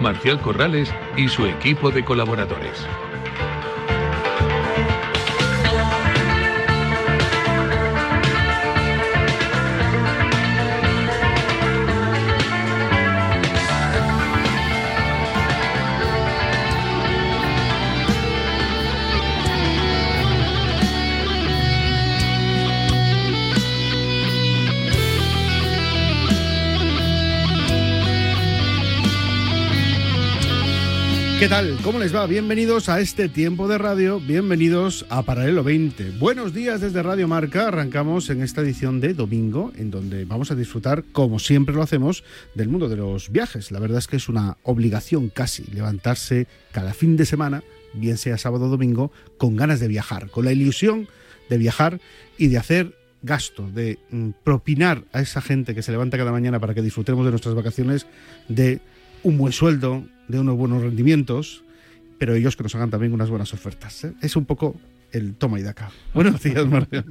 Marcial Corrales y su equipo de colaboradores. ¿Qué tal? ¿Cómo les va? Bienvenidos a este tiempo de radio, bienvenidos a Paralelo 20. Buenos días desde Radio Marca, arrancamos en esta edición de domingo, en donde vamos a disfrutar, como siempre lo hacemos, del mundo de los viajes. La verdad es que es una obligación casi levantarse cada fin de semana, bien sea sábado o domingo, con ganas de viajar, con la ilusión de viajar y de hacer gasto, de mm, propinar a esa gente que se levanta cada mañana para que disfrutemos de nuestras vacaciones de un buen sueldo, de unos buenos rendimientos, pero ellos que nos hagan también unas buenas ofertas. ¿eh? Es un poco el toma y daca. Buenos días, Marcial.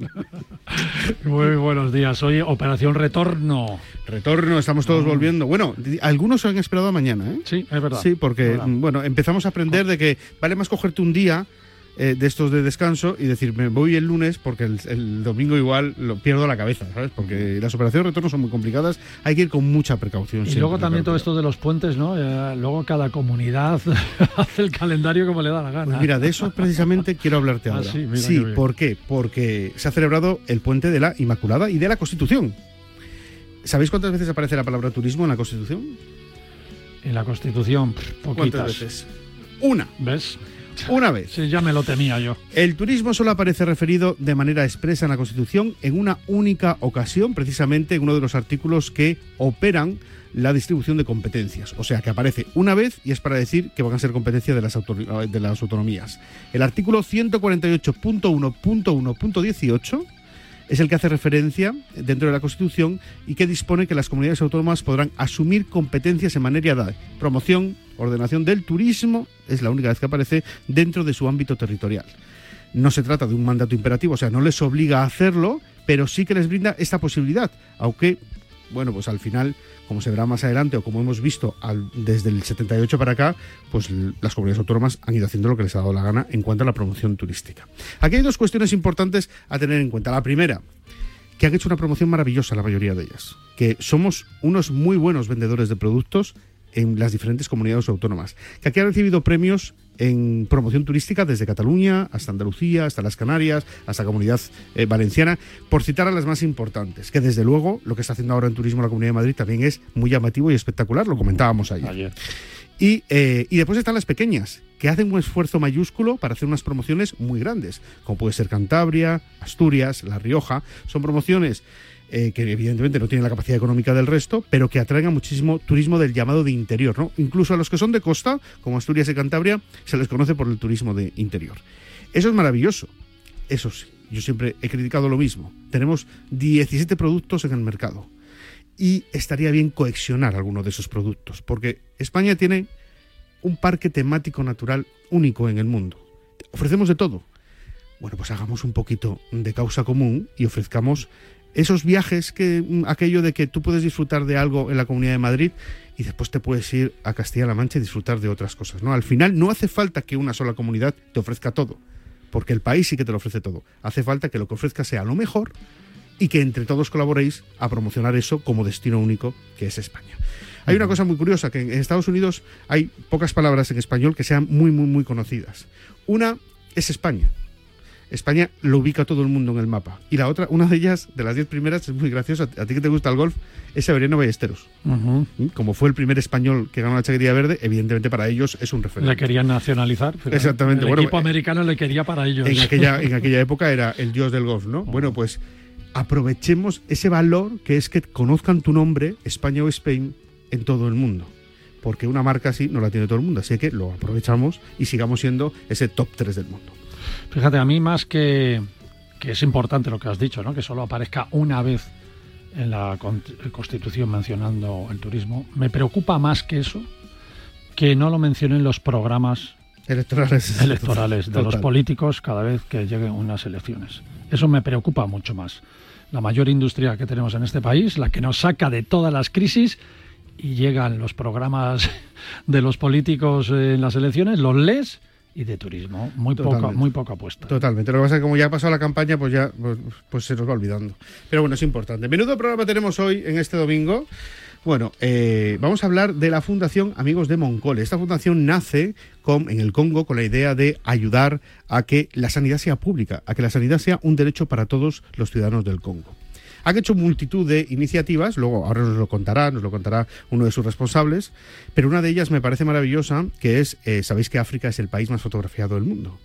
Muy buenos días. Hoy Operación Retorno. Retorno, estamos todos volviendo. Bueno, algunos han esperado a mañana, ¿eh? Sí, es verdad. Sí, porque, bueno, empezamos a aprender de que vale más cogerte un día eh, de estos de descanso y decir, me voy el lunes porque el, domingo igual lo pierdo la cabeza, ¿sabes? Porque las operaciones de retorno son muy complicadas, hay que ir con mucha precaución. Y luego también todo esto de los puentes, ¿no? Eh, luego cada comunidad hace el calendario como le da la gana. Pues mira, de eso precisamente quiero hablarte Ah, ahora. sí, qué. ¿por qué? Porque se ha celebrado el puente de la Inmaculada y de la Constitución. ¿Sabéis cuántas veces aparece la palabra turismo en la Constitución? En la Constitución, pff, ¿Cuántas poquitas. veces? Una, ¿Ves? una vez. Sí, ya me lo temía yo. El turismo solo aparece referido de manera expresa en la Constitución en una única ocasión, precisamente en uno de los artículos que operan la distribución de competencias. O sea, que aparece una vez y es para decir que van a ser competencia de las, de las autonomías. El artículo 148.1.1.18 es el que hace referencia dentro de la Constitución y que dispone que las comunidades autónomas podrán asumir competencias en materia de promoción, ordenación del turismo, es la única vez que aparece dentro de su ámbito territorial. No se trata de un mandato imperativo, o sea, no les obliga a hacerlo, pero sí que les brinda esta posibilidad, aunque, bueno, pues al final, como se verá más adelante o como hemos visto desde el 78 para acá, pues las comunidades autónomas han ido haciendo lo que les ha dado la gana en cuanto a la promoción turística. Aquí hay dos cuestiones importantes a tener en cuenta. La primera, que han hecho una promoción maravillosa la mayoría de ellas, que somos unos muy buenos vendedores de productos en las diferentes comunidades autónomas, que aquí han recibido premios en promoción turística desde Cataluña hasta Andalucía, hasta las Canarias, hasta Comunidad eh, Valenciana, por citar a las más importantes, que desde luego lo que está haciendo ahora en turismo la Comunidad de Madrid también es muy llamativo y espectacular, lo comentábamos ayer. Ayer. Y, eh, y después están las pequeñas, que hacen un esfuerzo mayúsculo para hacer unas promociones muy grandes, como puede ser Cantabria, Asturias, La Rioja. Son promociones eh, que evidentemente no tienen la capacidad económica del resto, pero que atraen a muchísimo turismo del llamado de interior. ¿no? Incluso a los que son de costa, como Asturias y Cantabria, se les conoce por el turismo de interior. Eso es maravilloso. Eso sí, yo siempre he criticado lo mismo. Tenemos 17 productos en el mercado y estaría bien coexionar alguno de esos productos, porque España tiene un parque temático natural único en el mundo. Ofrecemos de todo. Bueno, pues hagamos un poquito de causa común y ofrezcamos esos viajes que mm, aquello de que tú puedes disfrutar de algo en la Comunidad de Madrid y después te puedes ir a Castilla-La Mancha y disfrutar de otras cosas, ¿no? Al final no hace falta que una sola comunidad te ofrezca todo, porque el país sí que te lo ofrece todo. Hace falta que lo que ofrezca sea lo mejor y que entre todos colaboréis a promocionar eso como destino único que es España. Hay una cosa muy curiosa, que en Estados Unidos hay pocas palabras en español que sean muy, muy, muy conocidas. Una es España. España lo ubica todo el mundo en el mapa. Y la otra, una de ellas, de las diez primeras, es muy graciosa. A ti que te gusta el golf, es Severiano Ballesteros. ¿Mm? Como fue el primer español que ganó la chaquetilla verde, evidentemente para ellos es un Le referente. querían nacionalizar. pero Exactamente, El bueno, equipo eh, americano le quería para ellos. En aquella, en aquella época era el dios del golf, ¿no? Bueno, pues aprovechemos ese valor que es que conozcan tu nombre, España o Spain, en todo el mundo. porque una marca así no la tiene todo el mundo. Así que lo aprovechamos y sigamos siendo ese top 3 del mundo. Fíjate, a mí más que, que es importante lo que has dicho, ¿no? que solo aparezca una vez en la Constitución mencionando el turismo, me preocupa más que eso que no lo mencionen los programas electorales, electorales de los políticos cada vez que lleguen unas elecciones. Eso me preocupa mucho más. La mayor industria que tenemos en este país, la que nos saca de todas las crisis y llegan los programas de los políticos en las elecciones, los lees y de turismo. Muy poco, muy poca apuesta. Totalmente. Lo que pasa es que como ya ha pasado la campaña, pues ya pues, pues, se nos va olvidando. Pero bueno, es importante. Menudo programa tenemos hoy en este domingo. Bueno, eh, vamos a hablar de la Fundación Amigos de Moncole. Esta fundación nace con, en el Congo con la idea de ayudar a que la sanidad sea pública, a que la sanidad sea un derecho para todos los ciudadanos del Congo. Han hecho multitud de iniciativas, luego ahora nos lo contará, nos lo contará uno de sus responsables, pero una de ellas me parece maravillosa, que es, eh, sabéis que África es el país más fotografiado del mundo.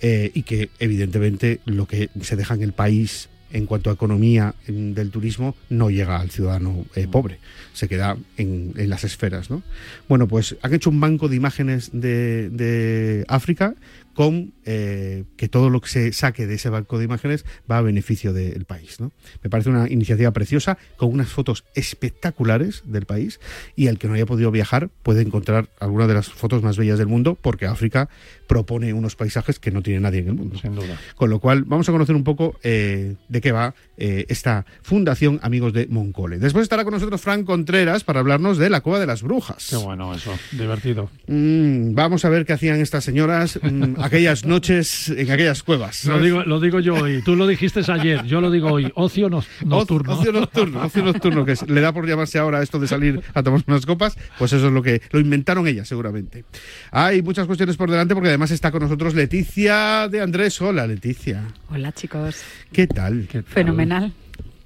Eh, y que evidentemente lo que se deja en el país en cuanto a economía del turismo no llega al ciudadano eh, pobre, se queda en, las esferas. ¿no? Bueno, pues han hecho un banco de imágenes de, de África con eh, que todo lo que se saque de ese banco de imágenes va a beneficio del país. ¿no? Me parece una iniciativa preciosa, con unas fotos espectaculares del país, y el que no haya podido viajar puede encontrar algunas de las fotos más bellas del mundo, porque África propone unos paisajes que no tiene nadie en el mundo. Sin duda. Con lo cual, vamos a conocer un poco eh, de qué va eh, esta Fundación Amigos de Moncole. Después estará con nosotros Frank Contreras para hablarnos de la Cueva de las Brujas. Qué bueno eso, divertido. Mm, vamos a ver qué hacían estas señoras. Mm, aquellas noches en aquellas cuevas. Lo digo, lo digo, yo hoy, tú lo dijiste ayer, yo lo digo hoy, ocio nocturno. Ocio nocturno, ocio nocturno, que le da por llamarse ahora esto de salir a tomar unas copas, pues eso es lo que lo inventaron ellas seguramente. Hay muchas cuestiones por delante porque además está con nosotros Leticia de Andrés. Hola, Leticia. Hola, chicos. ¿Qué tal? Fenomenal.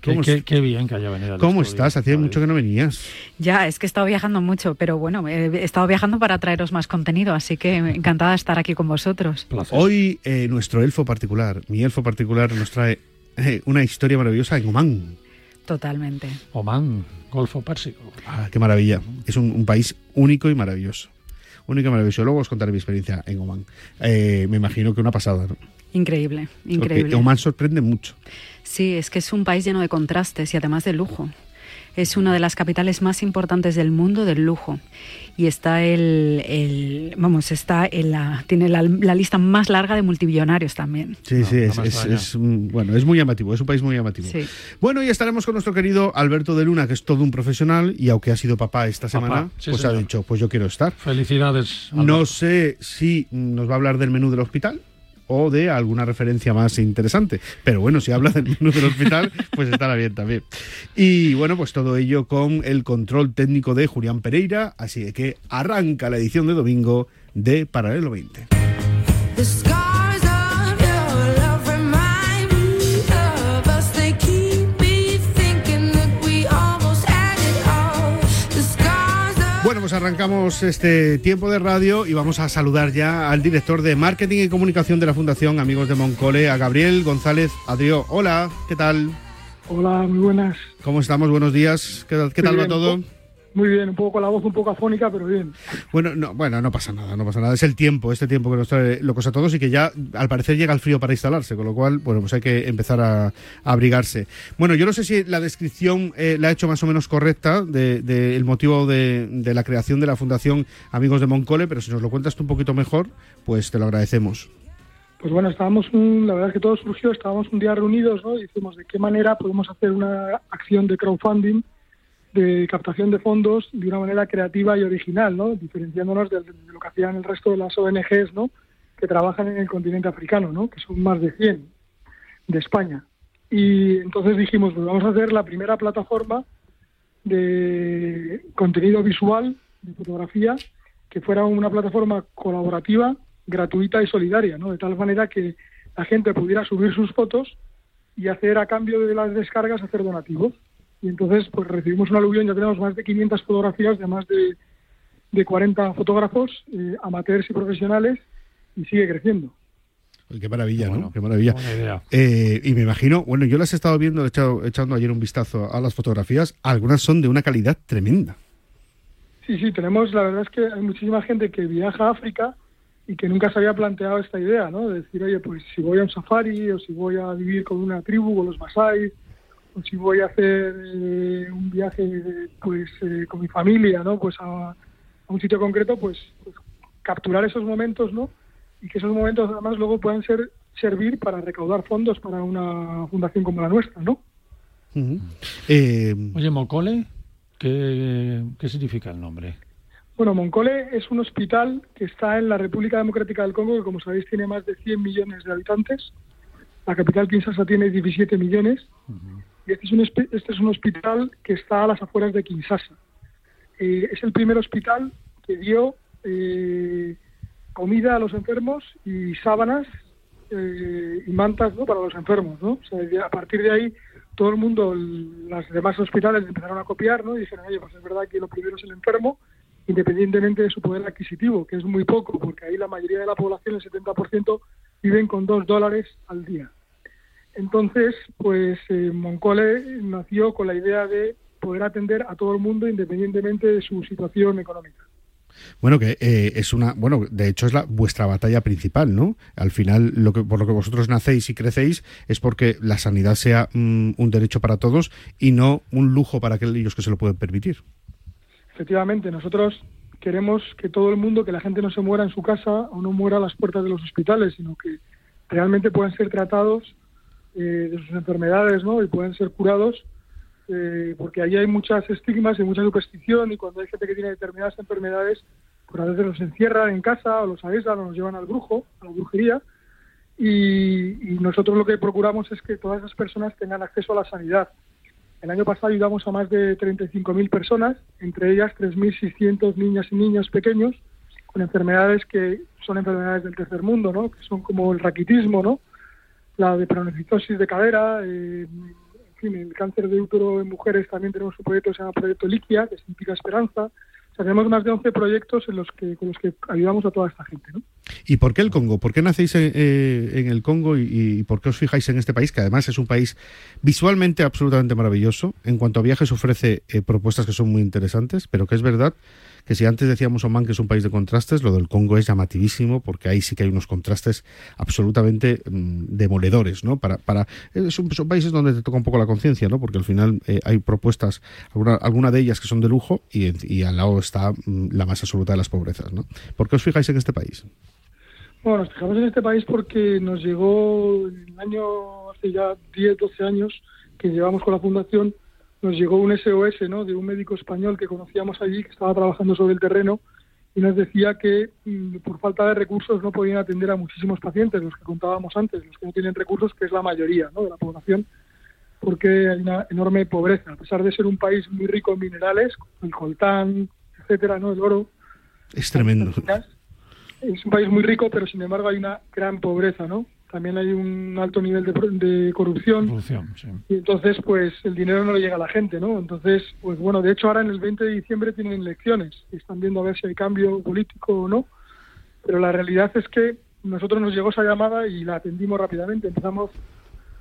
Qué, bien que haya venido. ¿Cómo estás? Hacía mucho que no venías. Ya, es que he estado viajando mucho, pero bueno, he estado viajando para traeros más contenido, así que encantada de estar aquí con vosotros. Hoy eh, nuestro elfo particular, mi elfo particular, nos trae eh, una historia maravillosa en Oman. Totalmente. Oman, Golfo Pérsico. Ah, qué maravilla. Es un, país único y maravilloso. Único y maravilloso. Luego os contaré mi experiencia en Oman. Eh, me imagino que una pasada, ¿no? Increíble, increíble. Porque Oman sorprende mucho. Sí, es que es un país lleno de contrastes y además de lujo. Es una de las capitales más importantes del mundo del lujo y está el, vamos está en la tiene la, lista más larga de multimillonarios también. Sí, sí, es, bueno, es muy llamativo, es un país muy llamativo. Bueno, y estaremos con nuestro querido Alberto de Luna, que es todo un profesional y aunque ha sido papá esta semana, pues ha dicho, pues yo quiero estar. Felicidades. No sé si nos va a hablar del menú del hospital o de alguna referencia más interesante. Pero bueno, si habla del menú del hospital, pues estará bien también. Y bueno, pues todo ello con el control técnico de Julián Pereira, así que arranca la edición de domingo de Paralelo 20. Pues arrancamos este tiempo de radio y vamos a saludar ya al director de Marketing y Comunicación de la Fundación Amigos de Moncole, a Gabriel González Adrió. Hola, ¿qué tal? Hola, muy buenas. ¿Cómo estamos? Buenos días. ¿Qué, qué tal va todo? Muy bien, un poco con la voz un poco afónica, pero bien. Bueno, no, bueno, no pasa nada, no pasa nada. Es el tiempo, este tiempo que nos trae locos a todos y que ya al parecer llega el frío para instalarse, con lo cual, bueno, pues hay que empezar a, abrigarse. Bueno, yo no sé si la descripción eh, la he hecho más o menos correcta del de, motivo de, de, la creación de la Fundación Amigos de Moncole, pero si nos lo cuentas tú un poquito mejor, pues te lo agradecemos. Pues bueno, estábamos, la verdad es que todo surgió, estábamos un día reunidos, ¿no? Y dijimos de qué manera podemos hacer una acción de crowdfunding de captación de fondos de una manera creativa y original, ¿no? diferenciándonos de, lo que hacían el resto de las ONGs ¿no? que trabajan en el continente africano, ¿no? que son más de 100 de España. Y entonces dijimos, pues vamos a hacer la primera plataforma de contenido visual, de fotografía, que fuera una plataforma colaborativa, gratuita y solidaria, ¿no? de tal manera que la gente pudiera subir sus fotos y hacer a cambio de las descargas, hacer donativos y entonces pues recibimos un aluvión, ya tenemos más de 500 fotografías de más de, de 40 fotógrafos, eh, amateurs y profesionales, y sigue creciendo. qué maravilla, ¿no? Qué maravilla. Eh, y me imagino, bueno, yo las he estado viendo, he echado, echando ayer un vistazo a las fotografías, algunas son de una calidad tremenda. Sí, sí, tenemos, la verdad es que hay muchísima gente que viaja a África y que nunca se había planteado esta idea, ¿no? De decir, oye, pues si voy a un safari o si voy a vivir con una tribu, con los Masai, o si voy a hacer eh, un viaje, pues eh, con mi familia, ¿no? Pues a, un sitio concreto, pues, pues, capturar esos momentos, ¿no? Y que esos momentos además luego puedan ser servir para recaudar fondos para una fundación como la nuestra, ¿no? Eh, oye, Mocole, ¿qué, ¿qué significa el nombre? Bueno, Moncole es un hospital que está en la República Democrática del Congo, que como sabéis tiene más de 100 millones de habitantes. La capital Kinshasa tiene 17 millones. Este es, un, este es un hospital que está a las afueras de Kinshasa. Eh, es el primer hospital que dio eh, comida a los enfermos y sábanas eh, y mantas para los enfermos. a partir de ahí todo el mundo, las demás hospitales empezaron a copiar ¿no? y dijeron, oye, pues es verdad que lo primero es el enfermo independientemente de su poder adquisitivo, que es muy poco, porque ahí la mayoría de la población, el 70%, viven con dos dólares al día. Entonces, pues eh, Moncole nació con la idea de poder atender a todo el mundo independientemente de su situación económica. Bueno, que eh, es una, bueno, de hecho es la vuestra batalla principal, ¿no? Al final, lo que por lo que vosotros nacéis y crecéis es porque la sanidad sea mm, un derecho para todos y no un lujo para aquellos que se lo pueden permitir efectivamente, nosotros queremos que todo el mundo, que la gente no se muera en su casa o no muera a las puertas de los hospitales, sino que realmente puedan ser tratados eh, de sus enfermedades ¿no? y puedan ser curados, eh, porque ahí hay muchas estigmas y mucha superstición y cuando hay gente que tiene determinadas enfermedades, pues a veces los encierran en casa o los aíslan o los llevan al brujo, a la brujería, y, y nosotros lo que procuramos es que todas esas personas tengan acceso a la sanidad el año pasado ayudamos a más de 35.000 personas, entre ellas 3.600 niñas y niños pequeños con enfermedades que son enfermedades del tercer mundo, ¿no? que son como el raquitismo, ¿no? La de de cadera, eh, en fin, el cáncer de útero en mujeres también tenemos un proyecto que se llama Proyecto Liquia, que significa esperanza, tenemos más de 11 proyectos en los que, con los que ayudamos a toda esta gente. ¿no? ¿Y por qué el Congo? ¿Por qué nacéis en, eh, el Congo y, por qué os fijáis en este país, que además es un país visualmente absolutamente maravilloso? En cuanto a viajes ofrece eh, propuestas que son muy interesantes, pero que es verdad que si antes decíamos Oman que es un país de contrastes, lo del Congo es llamativísimo porque ahí sí que hay unos contrastes absolutamente mm, demoledores, ¿no? Para, para son, países donde te toca un poco la conciencia, ¿no? Porque al final eh, hay propuestas, alguna, alguna de ellas que son de lujo y, al lado está mm, la más absoluta de las pobrezas, ¿no? ¿Por qué os fijáis en este país? Bueno, nos fijamos en este país porque nos llegó el año, hace ya 10, 12 años que llevamos con la fundación, nos llegó un SOS ¿no? de un médico español que conocíamos allí, que estaba trabajando sobre el terreno, y nos decía que mm, por falta de recursos no podían atender a muchísimos pacientes, los que contábamos antes, los que no tienen recursos, que es la mayoría ¿no? de la población, porque hay una enorme pobreza. A pesar de ser un país muy rico en minerales, el coltán, etcétera, ¿no? el oro. Es tremendo. Es un país muy rico, pero sin embargo hay una gran pobreza, ¿no? También hay un alto nivel de, corrupción. Y entonces, pues el dinero no le llega a la gente, ¿no? Entonces, pues bueno, de hecho ahora en el 20 de diciembre tienen elecciones y están viendo a ver si hay cambio político o no. Pero la realidad es que nosotros nos llegó esa llamada y la atendimos rápidamente. Empezamos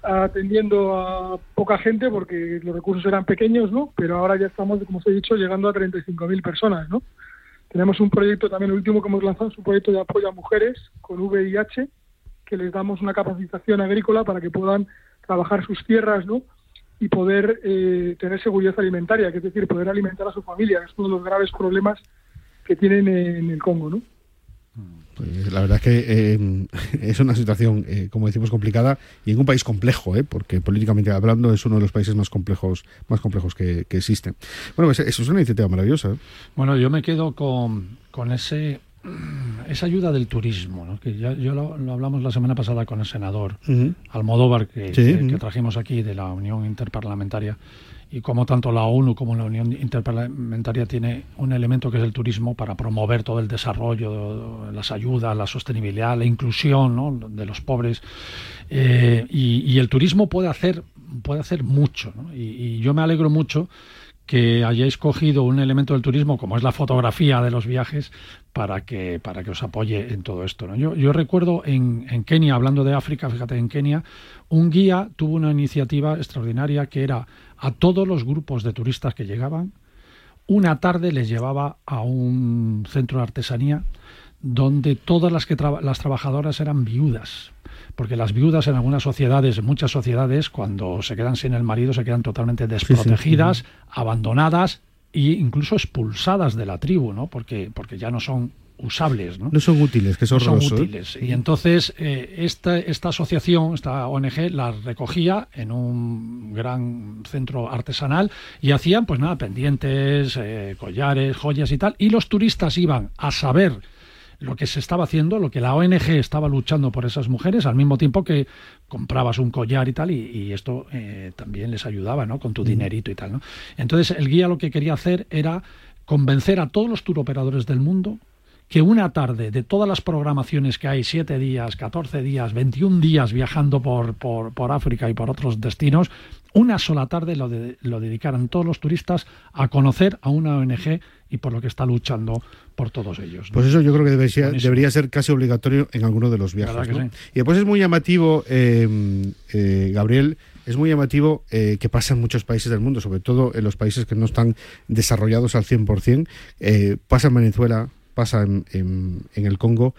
atendiendo a poca gente porque los recursos eran pequeños, ¿no? Pero ahora ya estamos, como os he dicho, llegando a 35.000 personas, ¿no? Tenemos un proyecto también, el último que hemos lanzado es un proyecto de apoyo a mujeres con VIH que les damos una capacitación agrícola para que puedan trabajar sus tierras, ¿no? Y poder eh, tener seguridad alimentaria, que es decir, poder alimentar a su familia, es uno de los graves problemas que tienen en el Congo, ¿no? Pues la verdad es que eh, es una situación, eh, como decimos, complicada y en un país complejo, ¿eh? porque políticamente hablando es uno de los países más complejos, más complejos que, existen. Bueno, pues eso es una iniciativa maravillosa. Bueno, yo me quedo con, con ese esa ayuda del turismo, que ya, yo lo, hablamos la semana pasada con el senador Almodóvar, que, trajimos aquí de la Unión Interparlamentaria, y como tanto la ONU como la Unión Interparlamentaria tiene un elemento que es el turismo para promover todo el desarrollo, las ayudas, la sostenibilidad, la inclusión de los pobres. Eh, y, el turismo puede hacer, puede hacer mucho. Y, y yo me alegro mucho que hayáis cogido un elemento del turismo como es la fotografía de los viajes para que, para que os apoye en todo esto. Yo, yo, recuerdo en, en, Kenia, hablando de África, fíjate, en Kenia, un guía tuvo una iniciativa extraordinaria que era a todos los grupos de turistas que llegaban, una tarde les llevaba a un centro de artesanía donde todas las, que las trabajadoras eran viudas. Porque las viudas en algunas sociedades, en muchas sociedades, cuando se quedan sin el marido, se quedan totalmente desprotegidas, abandonadas e incluso expulsadas de la tribu, ¿no? Porque, porque ya no son usables. No, no son útiles, que son, son ¿eh? útiles. Y entonces eh, esta, esta asociación, esta ONG, las recogía en un gran centro artesanal y hacían, pues nada, pendientes, eh, collares, joyas y tal. Y los turistas iban a saber lo que se estaba haciendo, lo que la ONG estaba luchando por esas mujeres, al mismo tiempo que comprabas un collar y tal, y, esto también les ayudaba, ¿no? Con tu dinerito y tal, ¿no? Entonces el guía lo que quería hacer era convencer a todos los turoperadores del mundo que una tarde de todas las programaciones que hay, siete días, 14 días, 21 días viajando por, por, África y por otros destinos, una sola tarde lo, lo dedicaran todos los turistas a conocer a una ONG y por lo que está luchando por todos ellos. Pues eso yo creo que debería, debería ser casi obligatorio en alguno de los viajes. Y después es muy llamativo, eh, eh, Gabriel, es muy llamativo eh, que pasa en muchos países del mundo, sobre todo en los países que no están desarrollados al 100%. Eh, pasa en Venezuela, pasa en, en, el Congo,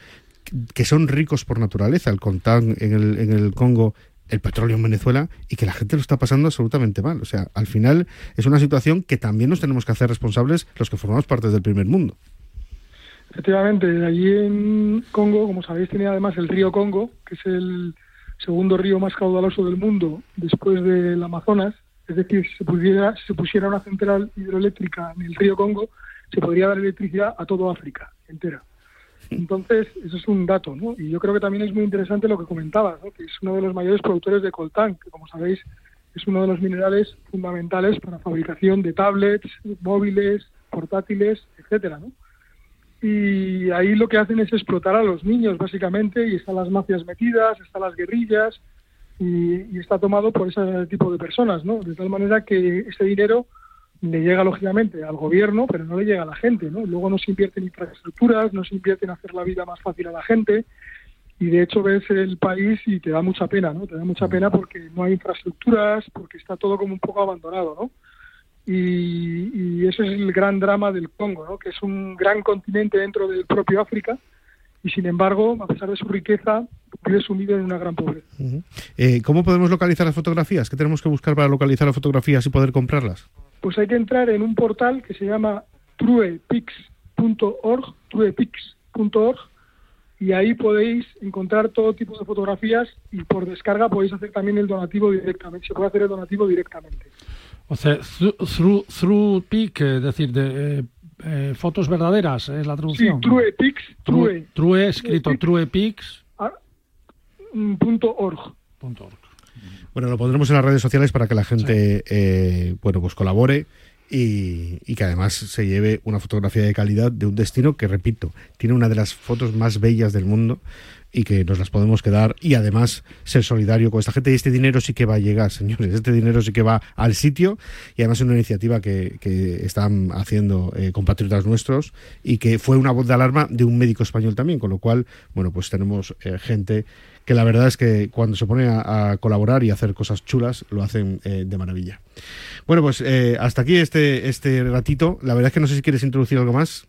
que son ricos por naturaleza, el coltán en el, en el Congo el petróleo en Venezuela y que la gente lo está pasando absolutamente mal. O sea, al final es una situación que también nos tenemos que hacer responsables los que formamos parte del primer mundo. Efectivamente, allí en Congo, como sabéis, tenía además el río Congo, que es el segundo río más caudaloso del mundo después del Amazonas. Es decir, si se, pudiera, si se pusiera una central hidroeléctrica en el río Congo, se podría dar electricidad a toda África entera. Entonces, eso es un dato, ¿no? Y yo creo que también es muy interesante lo que comentabas, ¿no? que es uno de los mayores productores de coltán, que como sabéis es uno de los minerales fundamentales para fabricación de tablets, móviles, portátiles, etcétera, ¿no? Y ahí lo que hacen es explotar a los niños, básicamente, y están las mafias metidas, están las guerrillas, y, y está tomado por ese tipo de personas, ¿no? De tal manera que ese dinero le llega lógicamente al gobierno, pero no le llega a la gente, ¿no? Luego no se invierte en infraestructuras, no se invierte en hacer la vida más fácil a la gente y de hecho ves el país y te da mucha pena, ¿no? Te da mucha pena porque no hay infraestructuras, porque está todo como un poco abandonado, ¿no? Y, y ese es el gran drama del Congo, ¿no? Que es un gran continente dentro del propio África y sin embargo, a pesar de su riqueza, vive sumido en una gran pobreza. Eh, ¿Cómo podemos localizar las fotografías? ¿Qué tenemos que buscar para localizar las fotografías y poder comprarlas? Pues hay que entrar en un portal que se llama truepix.org, truepix.org, y ahí podéis encontrar todo tipo de fotografías y por descarga podéis hacer también el donativo directamente, se puede hacer el donativo directamente. O sea, through, through es decir, de eh, eh, fotos verdaderas, es la traducción. Sí, truepix, true, true, escrito truepix. Ah, mm, punto org. Bueno, lo pondremos en las redes sociales para que la gente, eh, bueno, pues colabore y, y, que además se lleve una fotografía de calidad de un destino que, repito, tiene una de las fotos más bellas del mundo y que nos las podemos quedar y además ser solidario con esta gente. Y este dinero sí que va a llegar, señores. Este dinero sí que va al sitio y además es una iniciativa que, que están haciendo eh, compatriotas nuestros y que fue una voz de alarma de un médico español también, con lo cual, bueno, pues tenemos eh, gente que la verdad es que cuando se pone a, colaborar y hacer cosas chulas, lo hacen eh, de maravilla. Bueno, pues hasta aquí este, este ratito. La verdad es que no sé si quieres introducir algo más.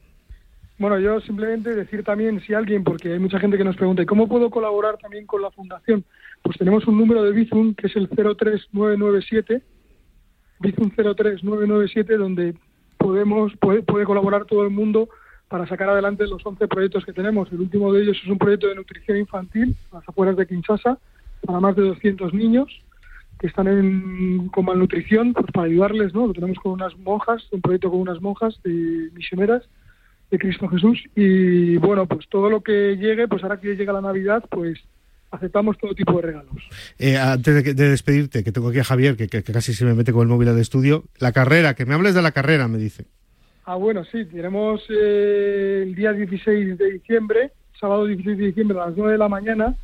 Bueno, yo simplemente decir también, si alguien, porque hay mucha gente que nos pregunta, ¿cómo puedo colaborar también con la fundación? Pues tenemos un número de Bizum que es el 03997, Bizum 03997, donde podemos puede, puede colaborar todo el mundo para sacar adelante los 11 proyectos que tenemos. El último de ellos es un proyecto de nutrición infantil a las afueras de Kinshasa para más de 200 niños que están en, con malnutrición, pues para ayudarles, ¿no? Lo tenemos con unas monjas, un proyecto con unas monjas de misioneras de Cristo Jesús. Y bueno, pues todo lo que llegue, pues ahora que llega la Navidad, pues aceptamos todo tipo de regalos. Eh, antes de, despedirte, que tengo aquí a Javier, que, casi se me mete con el móvil al estudio, la carrera, que me hables de la carrera, me dice. Ah, bueno, sí, tenemos eh, el día 16 de diciembre, sábado 16 de diciembre a las 9 de la mañana,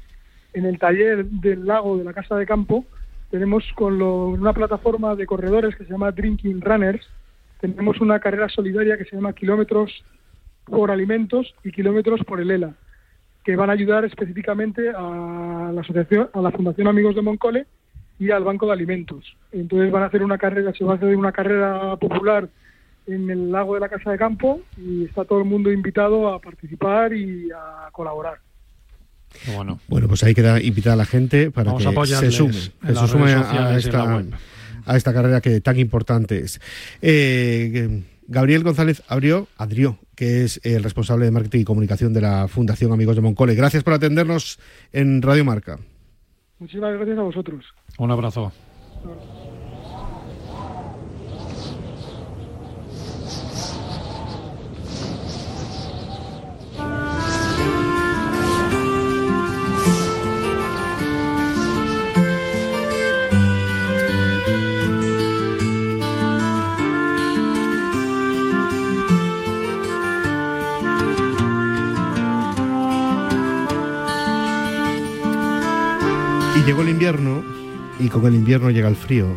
en el taller del lago de la Casa de Campo, tenemos con una plataforma de corredores que se llama Drinking Runners, tenemos una carrera solidaria que se llama Kilómetros por alimentos y kilómetros por el ELA, que van a ayudar específicamente a la asociación, a la Fundación Amigos de Moncole y al Banco de Alimentos. Entonces van a hacer una carrera, se va a hacer una carrera popular en el lago de la Casa de Campo y está todo el mundo invitado a participar y a colaborar. Bueno. bueno, pues ahí queda invitada a la gente para que se sume, se sume a, esta, a esta carrera que tan importante es. Eh, Gabriel González abrió, Adrió, que es el responsable de marketing y comunicación de la Fundación Amigos de Moncole. Gracias por atendernos en Radio Marca. Muchísimas gracias a vosotros. Un abrazo. Invierno y con el invierno llega el frío.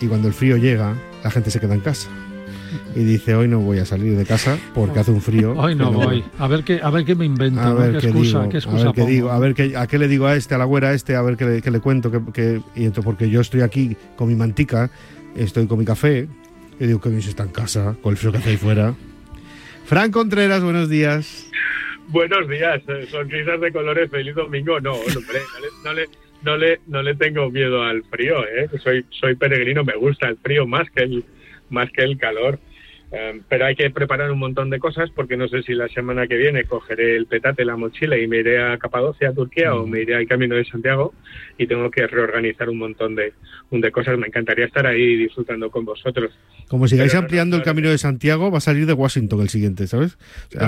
Y cuando el frío llega, la gente se queda en casa. Y dice, hoy no voy a salir de casa porque hace un frío. Hoy no voy. A ver qué, a ver qué me invento. A ver qué, excusa, digo, a ver qué digo, a ver qué, a qué le digo a este, a la güera a este, a ver qué le, qué le cuento. Que, y entonces, porque yo estoy aquí con mi mantica, estoy con mi café, y digo que se está en casa, con el frío que hace ahí fuera. Fran Contreras, buenos días. Buenos días, eh, sonrisas de colores, feliz domingo. No, hombre, no le no le, no le tengo miedo al frío, ¿eh? soy, soy peregrino, me gusta el frío más que el, más que el calor. Em, pero hay que preparar un montón de cosas porque no sé si la semana que viene cogeré el petate, la mochila y me iré a Capadocia, a Turquía, o me iré al Camino de Santiago y tengo que reorganizar un montón de, de cosas. Me encantaría estar ahí disfrutando con vosotros. Como sigáis ampliando el Camino de Santiago, va a salir de Washington el siguiente, ¿sabes?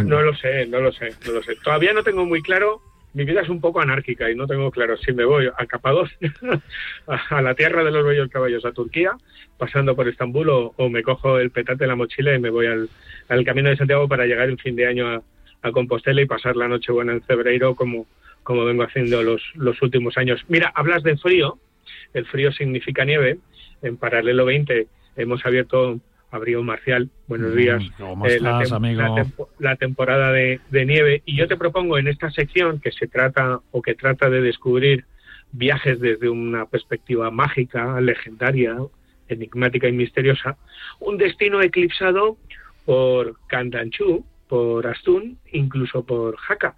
no, lo sé, no lo sé, no lo sé. Todavía no tengo muy claro mi vida es un poco anárquica y no tengo claro si me voy a Capadocia, a la tierra de los bellos caballos, a Turquía, pasando por Estambul, o, me cojo el petate de la mochila y me voy al, Camino de Santiago para llegar en fin de año a, Compostela y pasar la noche buena en Cebreiro como, como vengo haciendo los, los últimos años. Mira, hablas de frío, el frío significa nieve, en paralelo 20 hemos abierto Abrió Marcial, buenos mm, días. Eh, la, temporada de, nieve. Y yo te propongo en esta sección que se trata o que trata de descubrir viajes desde una perspectiva mágica, legendaria, enigmática y misteriosa, un destino eclipsado por Candanchú, por Astún, incluso por Jaca.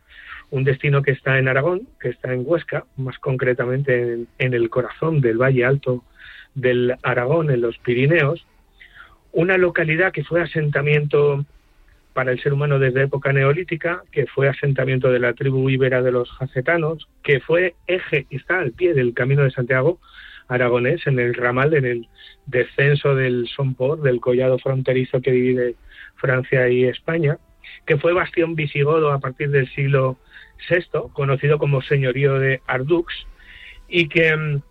Un destino que está en Aragón, que está en Huesca, más concretamente en el corazón del Valle Alto del Aragón, en los Pirineos, una localidad que fue asentamiento para el ser humano desde época neolítica, que fue asentamiento de la tribu ibera de los jacetanos, que fue eje y está al pie del Camino de Santiago aragonés, en el ramal, en el descenso del Sompor, del collado fronterizo que divide Francia y España, que fue bastión visigodo a partir del siglo VI, conocido como señorío de Ardux, y que mm,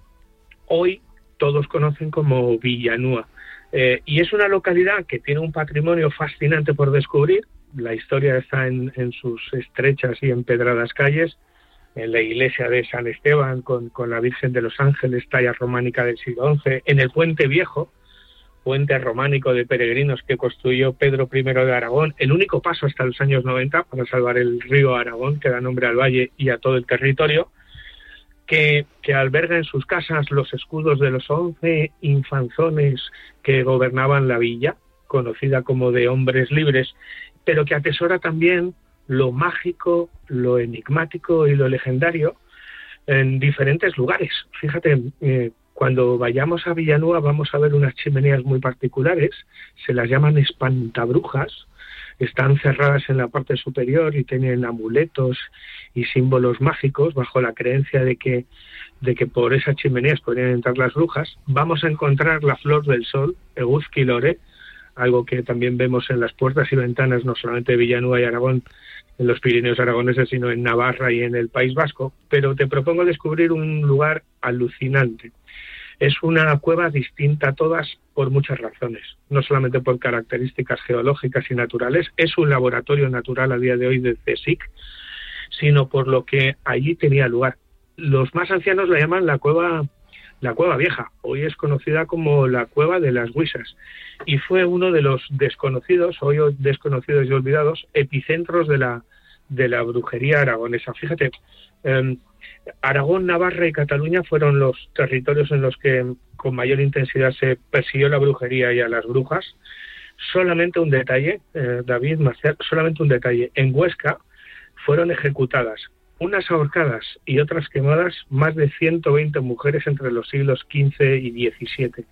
hoy todos conocen como Villanúa. Eh, y es una localidad que tiene un patrimonio fascinante por descubrir. La historia está en, sus estrechas y empedradas calles, en la iglesia de San Esteban con, con, la Virgen de los Ángeles, talla románica del siglo XI, en el Puente Viejo, puente románico de peregrinos que construyó Pedro I de Aragón, el único paso hasta los años 90 para salvar el río Aragón, que da nombre al valle y a todo el territorio, que, alberga en sus casas los escudos de los once infanzones que gobernaban la villa, conocida como de hombres libres, pero que atesora también lo mágico, lo enigmático y lo legendario en diferentes lugares. Fíjate, eh, cuando vayamos a Villanueva vamos a ver unas chimeneas muy particulares, se las llaman espantabrujas, están cerradas en la parte superior y tienen amuletos y símbolos mágicos bajo la creencia de que, de que por esas chimeneas podrían entrar las brujas, vamos a encontrar la flor del sol, Eguzquilore, algo que también vemos en las puertas y ventanas no solamente de Villanueva y Aragón, en los Pirineos aragoneses, sino en Navarra y en el País Vasco, pero te propongo descubrir un lugar alucinante. Es una cueva distinta a todas por muchas razones, no solamente por características geológicas y naturales, es un laboratorio natural a día de hoy de CSIC, sino por lo que allí tenía lugar. Los más ancianos la llaman la cueva la cueva vieja, hoy es conocida como la cueva de las Huisas, y fue uno de los desconocidos, hoy desconocidos y olvidados, epicentros de la, de la brujería aragonesa. Fíjate, em, Aragón, Navarra y Cataluña fueron los territorios en los que con mayor intensidad se persiguió la brujería y a las brujas. Solamente un detalle, eh, David Marcial, solamente un detalle. En Huesca fueron ejecutadas unas ahorcadas y otras quemadas más de 120 mujeres entre los siglos XV y XVII.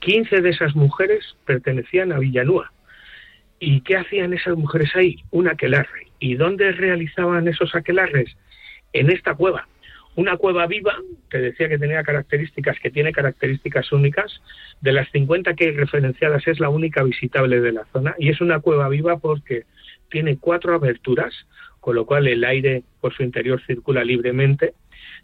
15 de esas mujeres pertenecían a Villanúa. ¿Y qué hacían esas mujeres ahí? Un aquelarre. ¿Y dónde realizaban esos aquelarres? En esta cueva. Una cueva viva, que decía que tenía características, que tiene características únicas. De las 50 que hay referenciadas es la única visitable de la zona. Y es una cueva viva porque tiene cuatro aberturas, con lo cual el aire por su interior circula libremente.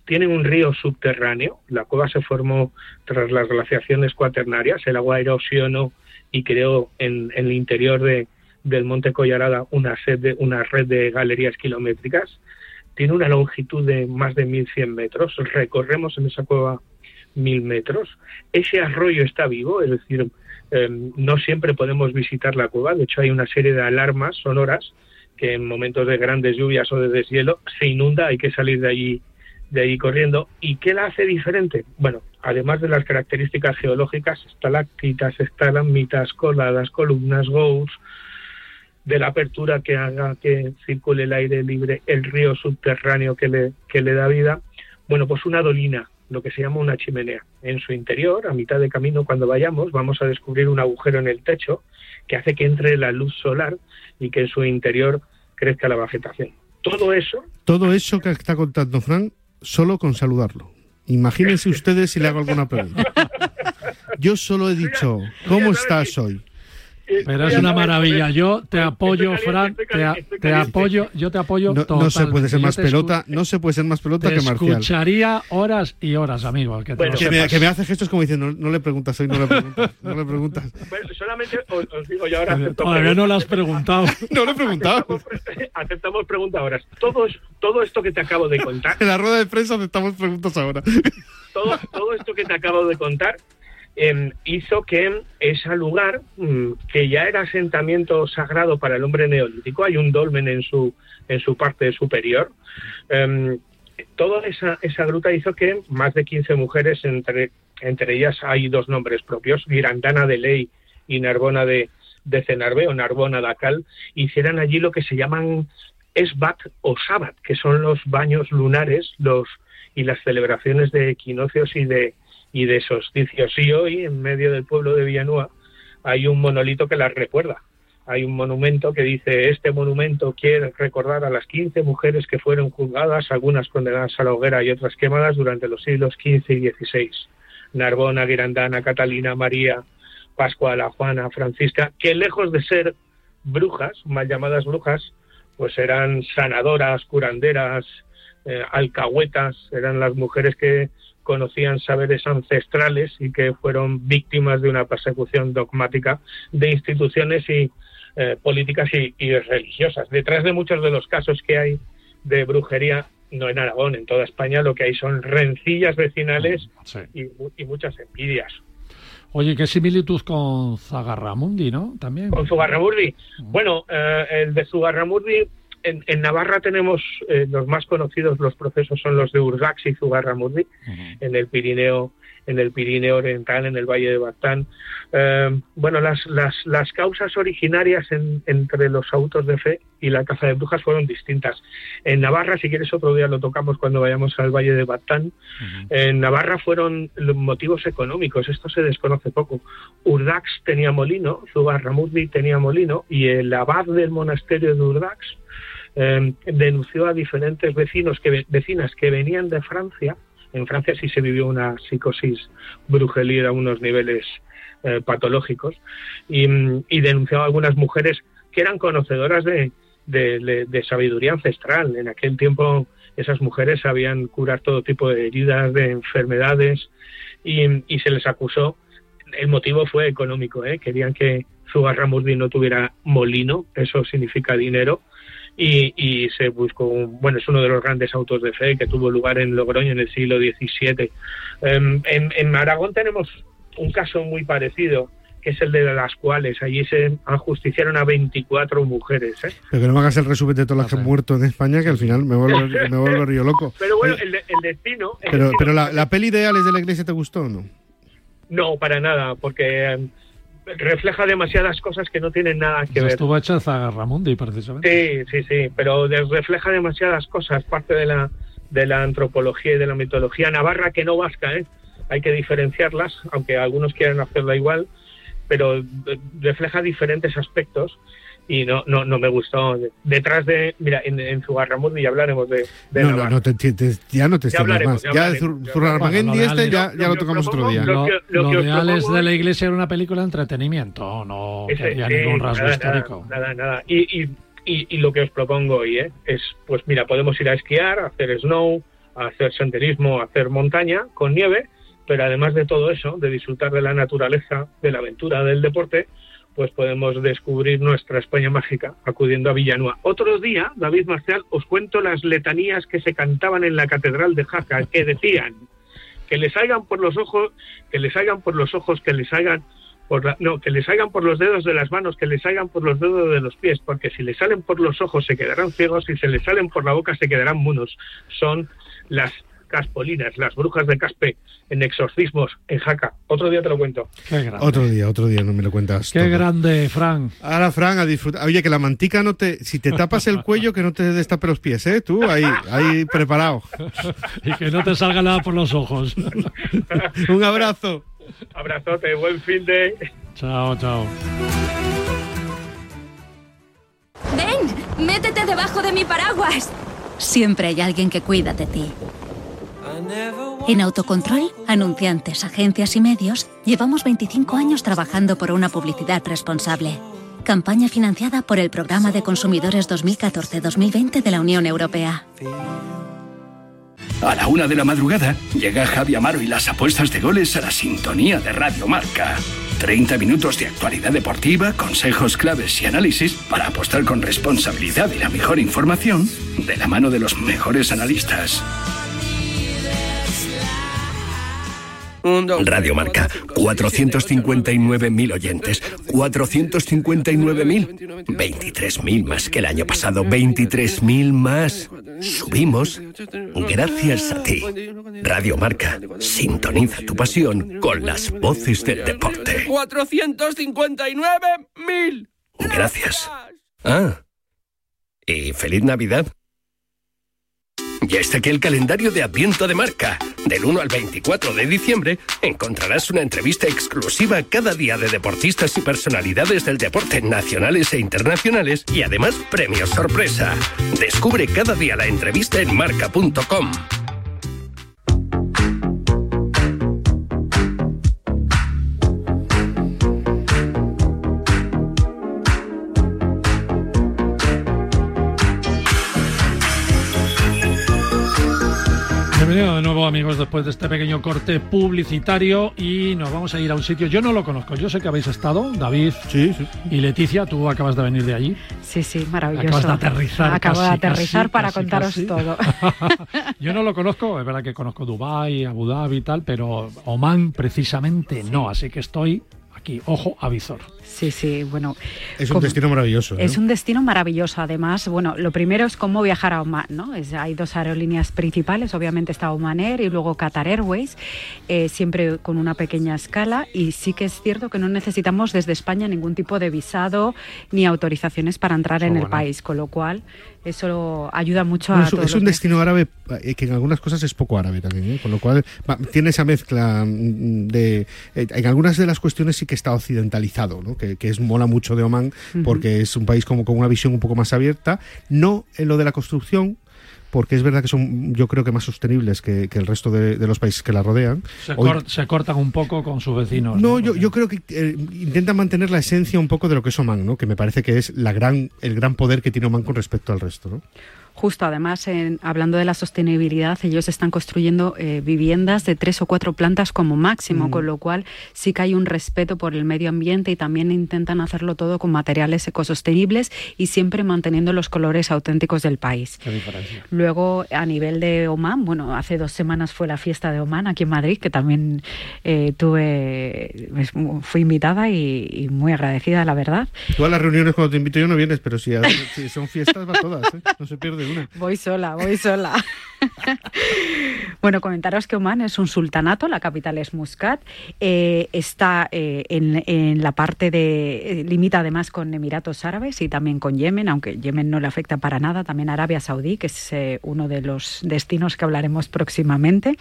Tiene un río subterráneo, la cueva se formó tras las glaciaciones cuaternarias, el agua erosionó y creó en, el interior de, del Monte Collarada una, de, una red de galerías kilométricas. Tiene una longitud de más de 1.100 metros. Recorremos en esa cueva 1.000 metros. Ese arroyo está vivo, es decir, em, no siempre podemos visitar la cueva. De hecho, hay una serie de alarmas sonoras que en momentos de grandes lluvias o de deshielo se inunda, hay que salir de allí de ahí corriendo. ¿Y qué la hace diferente? Bueno, además de las características geológicas, estalactitas, estalagmitas, coladas, columnas, gouts, de la apertura que haga que circule el aire libre, el río subterráneo que le, que le da vida, bueno, pues una dolina, lo que se llama una chimenea. En su interior, a mitad de camino, cuando vayamos, vamos a descubrir un agujero en el techo que hace que entre la luz solar y que en su interior crezca la vegetación. Todo eso. Todo eso que está contando Fran, solo con saludarlo. Imagínense ustedes si le hago alguna pregunta. Yo solo he dicho, ¿cómo estás hoy? Pero es una maravilla. Yo te apoyo, Fran. Te, apoyo. Yo te apoyo. No, no se puede ser más pelota. No se puede ser más pelota que Marcial. Escucharía horas y horas, amigo. Que, me, hace gestos como diciendo, no, le preguntas hoy, no le preguntas. No le preguntas. solamente os, digo, yo ahora Todavía no lo has preguntado. no lo he preguntado. Aceptamos, preguntas ahora. Todo, todo esto que te acabo de contar. en la rueda de prensa aceptamos preguntas ahora. todo, todo esto que te acabo de contar Em, hizo que ese lugar, mm, que ya era asentamiento sagrado para el hombre neolítico, hay un dolmen en su, en su parte superior, em, toda esa, esa gruta hizo que más de 15 mujeres, entre, entre ellas hay dos nombres propios, Girandana de Ley y Narbona de, de Cenarbe o Narbona de Acal, hicieran allí lo que se llaman Esbat o Sabat, que son los baños lunares los, y las celebraciones de equinoccios y de, y de solsticios. Y hoy, en medio del pueblo de Villanueva, hay un monolito que las recuerda. Hay un monumento que dice, este monumento quiere recordar a las 15 mujeres que fueron juzgadas, algunas condenadas a la hoguera y otras quemadas durante los siglos XV y XVI. Narbona, Girandana, Catalina, María, Pascuala, Juana, Francisca, que lejos de ser brujas, mal llamadas brujas, pues eran sanadoras, curanderas, eh, alcahuetas, eran las mujeres que conocían saberes ancestrales y que fueron víctimas de una persecución dogmática de instituciones y eh, políticas y, religiosas. Detrás de muchos de los casos que hay de brujería, no en Aragón, en toda España, lo que hay son rencillas vecinales y, muchas envidias. Oye, qué similitud con Zagarramundi, ¿no? También. Con Zugarramurdi. Bueno, eh, el de Zugarramurdi en, Navarra tenemos eh, los más conocidos, los procesos son los de Urgax y Zugarramurdi, en el Pirineo en el Pirineo Oriental, en el Valle de Batán. Eh, bueno, las, las, las, causas originarias entre los autos de fe y la caza de brujas fueron distintas. En Navarra, si quieres otro día lo tocamos cuando vayamos al Valle de Batán, en Navarra fueron motivos económicos, esto se desconoce poco. Urdax tenía molino, Zugarramurdi tenía molino, y el abad del monasterio de Urdax Em, denunció a diferentes vecinos que, vecinas que venían de Francia. En Francia sí se vivió una psicosis brujelil a unos niveles eh, patológicos y, denunció a algunas mujeres que eran conocedoras de, de, sabiduría ancestral. En aquel tiempo esas mujeres sabían curar todo tipo de heridas, de enfermedades y, se les acusó. El motivo fue económico, ¿eh? querían que Zugarramurdi no tuviera molino, eso significa dinero, y, se buscó, bueno, es uno de los grandes autos de fe que tuvo lugar en Logroño en el siglo XVII. Em, en, en, Aragón tenemos un caso muy parecido, que es el de las cuales allí se ajusticiaron a 24 mujeres. ¿eh? Pero que no me hagas el resumen de todas las que han muerto en España, que al final me vuelvo, me río loco. Pero bueno, el, destino... pero, pero la, la peli de Alex de la Iglesia te gustó o no? No, para nada, porque em, refleja demasiadas cosas que no tienen nada que ver. Estuvo hecha Zagarramundi, precisamente. Sí, sí, sí, pero refleja demasiadas cosas, parte de la, de la antropología y de la mitología navarra que no vasca, ¿eh? Hay que diferenciarlas, aunque algunos quieran hacerla igual, pero refleja diferentes aspectos y no, no, no me gustó. Detrás de, mira, en, en Zugarramurdi ya hablaremos de, de no, no, no te, te, ya no te extiendas más. Ya, ya Zugarramundi este ya, ya lo, lo tocamos otro día. Lo, lo, lo de Alex de la Iglesia era una película de entretenimiento, no ese, que sí, ningún rasgo nada, histórico. Nada, nada. nada. Y, y, y, y, lo que os propongo hoy ¿eh? es, pues mira, podemos ir a esquiar, a hacer snow, a hacer senderismo, a hacer montaña con nieve, pero además de todo eso, de disfrutar de la naturaleza, de la aventura, del deporte, pues podemos descubrir nuestra España mágica acudiendo a Villanueva. Otro día, David Marcial, os cuento las letanías que se cantaban en la Catedral de Jaca, que decían que les salgan por los ojos, que les salgan por los ojos, que les salgan por la, no, que les salgan por los dedos de las manos, que les salgan por los dedos de los pies, porque si les salen por los ojos se quedarán ciegos y si les salen por la boca se quedarán mudos. Son las Caspolinas, las brujas de Caspe, en exorcismos en Jaca. Otro día te lo cuento. Otro día, otro día no me lo cuentas. Qué todo. grande, Fran. Ahora, Fran, a disfrutar. Oye, que la mantica no te. Si te tapas el cuello, que no te destape los pies, ¿eh? Tú, ahí, ahí preparado. y que no te salga nada por los ojos. Un abrazo. Abrazote, buen fin de. Chao, chao. Ven, métete debajo de mi paraguas. Siempre hay alguien que cuida de ti. En Autocontrol, anunciantes, agencias y medios, llevamos 25 años trabajando por una publicidad responsable. Campaña financiada por el Programa de Consumidores 2014-2020 de la Unión Europea. A la una de la madrugada llega Javi Amaro y las apuestas de goles a la sintonía de Radio Marca. 30 minutos de actualidad deportiva, consejos claves y análisis para apostar con responsabilidad y la mejor información de la mano de los mejores analistas. Radio Marca, 459.000 oyentes. 459.000. 23.000 más que el año pasado. 23.000 más. Subimos gracias a ti. Radio Marca, sintoniza tu pasión con las voces del deporte. 459.000. Gracias. Ah. Y feliz Navidad. Ya está aquí el calendario de Adviento de Marca. Del 1 al 24 de diciembre encontrarás una entrevista exclusiva cada día de deportistas y personalidades del deporte nacionales e internacionales y además premios sorpresa. Descubre cada día la entrevista en marca.com. De nuevo amigos después de este pequeño corte publicitario y nos vamos a ir a un sitio, yo no lo conozco, yo sé que habéis estado, David sí, sí. y Leticia, tú acabas de venir de allí. Sí, sí, maravilloso. Acabas de aterrizar. Acabo casi, de aterrizar casi, para casi, contaros casi. todo. yo no lo conozco, es verdad que conozco Dubái, Abu Dhabi y tal, pero Oman precisamente no, así que estoy aquí, ojo a visor. Sí, sí, bueno. Es un como, destino maravilloso. Es un destino maravilloso. Además, bueno, lo primero es cómo viajar a Oman, ¿no? Es, hay dos aerolíneas principales, obviamente está Oman Air y luego Qatar Airways, eh, siempre con una pequeña escala. Y sí que es cierto que no necesitamos desde España ningún tipo de visado ni autorizaciones para entrar en bueno. el país, con lo cual eso ayuda mucho bueno, a. Es, todos es un destino árabe eh, que en algunas cosas es poco árabe también, ¿eh? con lo cual va, tiene esa mezcla de. Eh, en algunas de las cuestiones sí que está occidentalizado, ¿no? Que, que es mola mucho de Oman porque uh -huh. es un país como con una visión un poco más abierta, no en lo de la construcción, porque es verdad que son yo creo que más sostenibles que, que el resto de, de, los países que la rodean. Se, Hoy, cor se cortan un poco con sus vecinos. No, ¿no? Yo, yo, creo que eh, intentan mantener la esencia un poco de lo que es Oman, ¿no? que me parece que es la gran, el gran poder que tiene Oman con respecto al resto. ¿no? Justo, además, en, hablando de la sostenibilidad, ellos están construyendo eh, viviendas de tres o cuatro plantas como máximo, mm. con lo cual sí que hay un respeto por el medio ambiente y también intentan hacerlo todo con materiales ecosostenibles y siempre manteniendo los colores auténticos del país. Qué. Luego, a nivel de Oman, bueno, hace dos semanas fue la fiesta de Oman aquí en Madrid, que también eh, tuve, fui invitada y, y, muy agradecida, la verdad. Tú a las reuniones cuando te invito yo no vienes, pero si, a, si son fiestas va todas, ¿eh? no se pierde Voy sola, voy sola. bueno, comentaros que Oman es un sultanato, la capital es Muscat, eh, está eh, en, la parte de, eh, limita además con Emiratos Árabes y también con Yemen, aunque Yemen no le afecta para nada, también Arabia Saudí, que es uno de los destinos que hablaremos próximamente.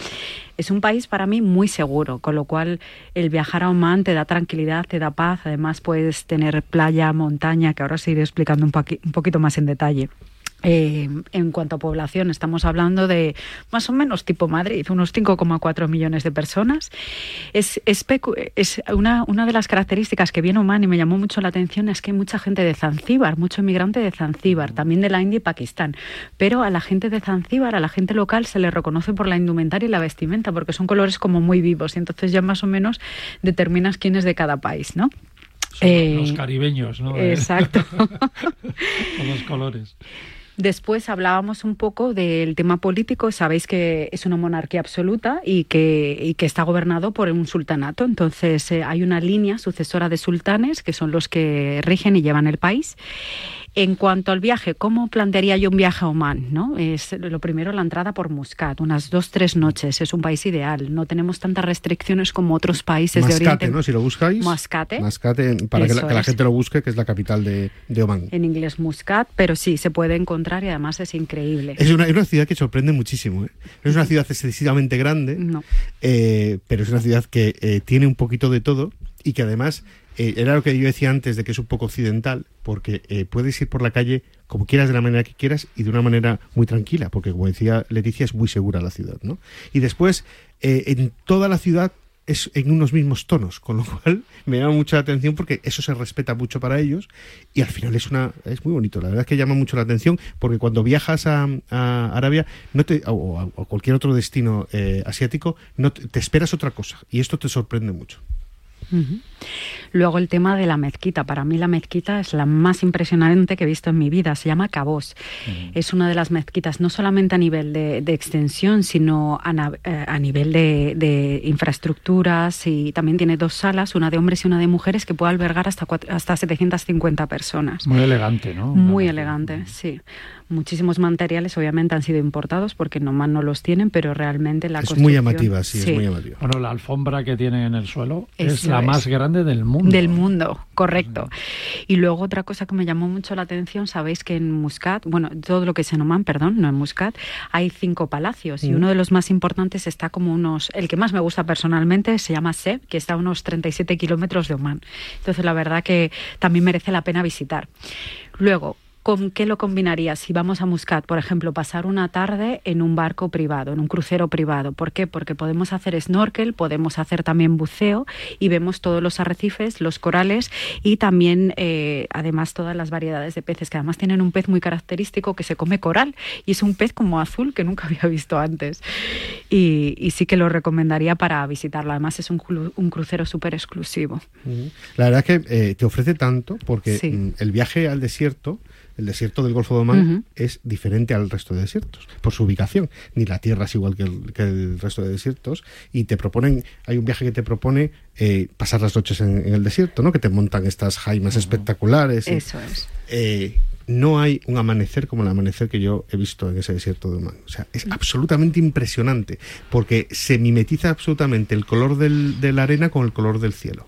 Es un país para mí muy seguro, con lo cual el viajar a Oman te da tranquilidad, te da paz, además puedes tener playa, montaña, que ahora os iré explicando un poquito más en detalle. Eh, en cuanto a población, estamos hablando de más o menos tipo Madrid, unos 5,4 millones de personas. Es, es, una, una, de las características que viene Oman y me llamó mucho la atención es que hay mucha gente de Zanzíbar, mucho inmigrante de Zanzíbar, también de la India y Pakistán. Pero a la gente de Zanzíbar, a la gente local, se le reconoce por la indumentaria y la vestimenta, porque son colores como muy vivos y entonces ya más o menos determinas quién es de cada país, ¿no? los caribeños, ¿no? Exacto. Con los colores. Después hablábamos un poco del tema político. Sabéis que es una monarquía absoluta y que, y que está gobernado por un sultanato. Entonces eh, hay una línea sucesora de sultanes que son los que rigen y llevan el país. En cuanto al viaje, ¿cómo plantearía yo un viaje a Oman? ¿no? Es lo primero la entrada por Muscat, unas dos, tres noches. Es un país ideal. No tenemos tantas restricciones como otros países de Oriente. ¿no? Si lo buscáis. Mascate. Mascate, para que la, gente lo busque, que es la capital de, de, Oman. En inglés Muscat, pero sí, se puede encontrar y además es increíble. Es una, una ciudad que sorprende muchísimo. ¿eh? No es una ciudad excesivamente grande, eh, pero es una ciudad que eh, tiene un poquito de todo y que además eh, era lo que yo decía antes de que es un poco occidental, porque eh, puedes ir por la calle como quieras, de la manera que quieras y de una manera muy tranquila, porque como decía Leticia, es muy segura la ciudad, ¿no? Y después, eh, en toda la ciudad es en unos mismos tonos, con lo cual me llama mucha atención porque eso se respeta mucho para ellos y al final es una es muy bonito. La verdad es que llama mucho la atención porque cuando viajas a, Arabia no te, o, a, cualquier otro destino asiático no te esperas otra cosa y esto te sorprende mucho. Luego el tema de la mezquita. Para mí la mezquita es la más impresionante que he visto en mi vida. Se llama Cabos. Es una de las mezquitas no solamente a nivel de, extensión, sino a, eh, nivel de, infraestructuras y también tiene dos salas, una de hombres y una de mujeres, que puede albergar hasta, hasta 750 personas. Muy elegante, ¿no? Muy elegante, sí. Muchísimos materiales obviamente han sido importados porque nomás no los tienen, pero realmente la es muy llamativa, sí, es muy llamativa. Bueno, la alfombra que tiene en el suelo es la más grande del mundo. Del mundo, correcto. Y luego otra cosa que me llamó mucho la atención, sabéis que en Muscat, bueno, todo lo que es en Oman, perdón, no en Muscat, hay cinco palacios y mm. uno de los más importantes está como unos, el que más me gusta personalmente se llama Seb, que está a unos 37 kilómetros de Oman. Entonces la verdad que también merece la pena visitar. Luego, ¿Con qué lo combinarías si vamos a Muscat, por ejemplo, pasar una tarde en un barco privado, en un crucero privado? ¿Por qué? Porque podemos hacer snorkel, podemos hacer también buceo y vemos todos los arrecifes, los corales y también, eh, además, todas las variedades de peces, que además tienen un pez muy característico que se come coral y es un pez como azul que nunca había visto antes. Y, sí que lo recomendaría para visitarlo. Además, es un, crucero súper exclusivo. La verdad es que eh, te ofrece tanto porque mm, el viaje al desierto el desierto del Golfo de Omán es diferente al resto de desiertos por su ubicación. Ni la tierra es igual que el, resto de desiertos. Y te proponen, hay un viaje que te propone eh, pasar las noches en, el desierto, ¿no? Que te montan estas jaimas espectaculares. Eso es. Eh, no hay un amanecer como el amanecer que yo he visto en ese desierto de Omán. O sea, es absolutamente impresionante porque se mimetiza absolutamente el color de la arena con el color del cielo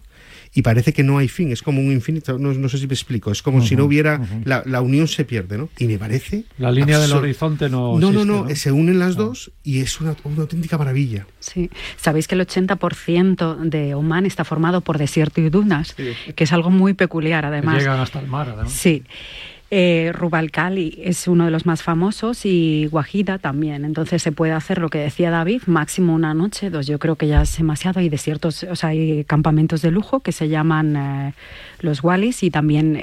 y parece que no hay fin, es como un infinito, no, sé si me explico, es como si no hubiera, la, unión se pierde, ¿no? Y me parece... La línea del horizonte no... No, no, no, se unen las dos y es una, auténtica maravilla. Sí, sabéis que el 80% de Oman está formado por desierto y dunas, que es algo muy peculiar además. llegan hasta el mar, además. Sí. Eh, Rubalcali es uno de los más famosos y Guajida también. Entonces se puede hacer lo que decía David, máximo una noche, dos. Yo creo que ya es demasiado. Hay desiertos, o sea, hay campamentos de lujo que se llaman eh, los Wallis y también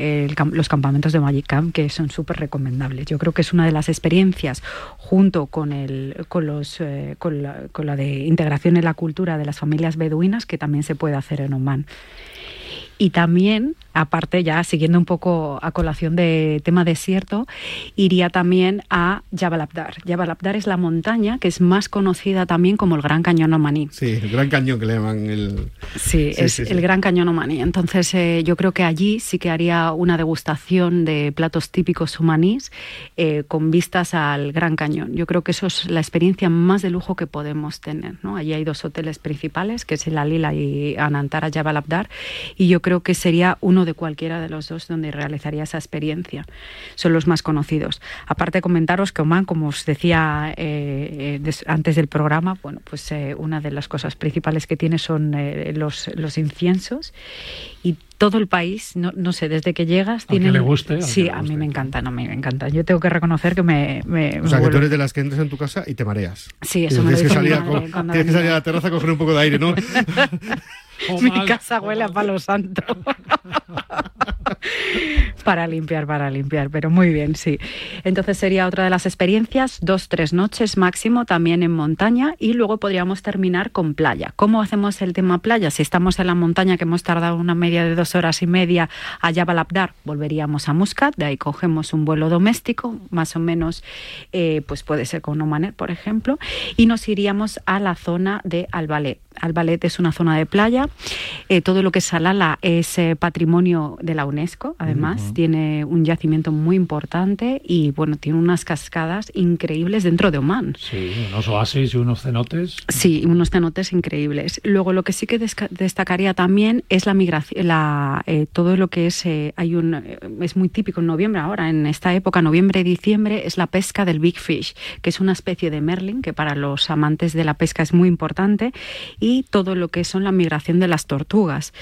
los campamentos de Magic Camp que son súper recomendables. Yo creo que es una de las experiencias junto con, el, con, los, eh, con, la, con la de integración en la cultura de las familias beduinas que también se puede hacer en Oman. Y también aparte ya siguiendo un poco a colación de tema desierto, iría también a Jabal Abdar. Jabal Abdar es la montaña que es más conocida también como el Gran Cañón Omaní. Sí, el Gran Cañón que le llaman el... Sí, es el Gran Cañón Omaní. Entonces eh, yo creo que allí sí que haría una degustación de platos típicos omanís eh, con vistas al Gran Cañón. Yo creo que eso es la experiencia más de lujo que podemos tener. ¿no? Allí hay dos hoteles principales, que es el Alila y Anantara Jabal Abdar, y yo creo que sería uno de cualquiera de los dos donde realizaría esa experiencia. Son los más conocidos. Aparte comentaros que Oman, como os decía eh, eh, antes del programa, bueno, pues eh, una de las cosas principales que tiene son los, los inciensos todo el país, no, no sé, desde que llegas tiene... le guste. Sí, a mí me encanta, a mí me encanta. Yo tengo que reconocer que me... o sea, que tú eres de las que entras en tu casa y te mareas. Sí, eso me lo que salir a, Tienes que salir a la terraza a coger un poco de aire, ¿no? Mi casa huele a palo santo. para limpiar, para limpiar, pero muy bien, sí. Entonces sería otra de las experiencias, dos, tres noches máximo también en montaña y luego podríamos terminar con playa. ¿Cómo hacemos el tema playa? Si estamos en la montaña que hemos tardado una media de dos horas y media a Jabal Abdar, volveríamos a Muscat, de ahí cogemos un vuelo doméstico, más o menos, eh, pues puede ser con Omaner, por ejemplo, y nos iríamos a la zona de Albalet. Albalet es una zona de playa. Eh, todo lo que es Salala es eh, patrimonio de la UNESCO, además. Tiene un yacimiento muy importante y, bueno, tiene unas cascadas increíbles dentro de Oman. Sí, unos oasis y unos cenotes. Sí, unos cenotes increíbles. Luego, lo que sí que destacaría también es la migración, la, eh, todo lo que es, hay un, es muy típico en noviembre ahora, en esta época, noviembre y diciembre, es la pesca del Big Fish, que es una especie de merlin que para los amantes de la pesca es muy importante y todo lo que son la migración de las tortugas.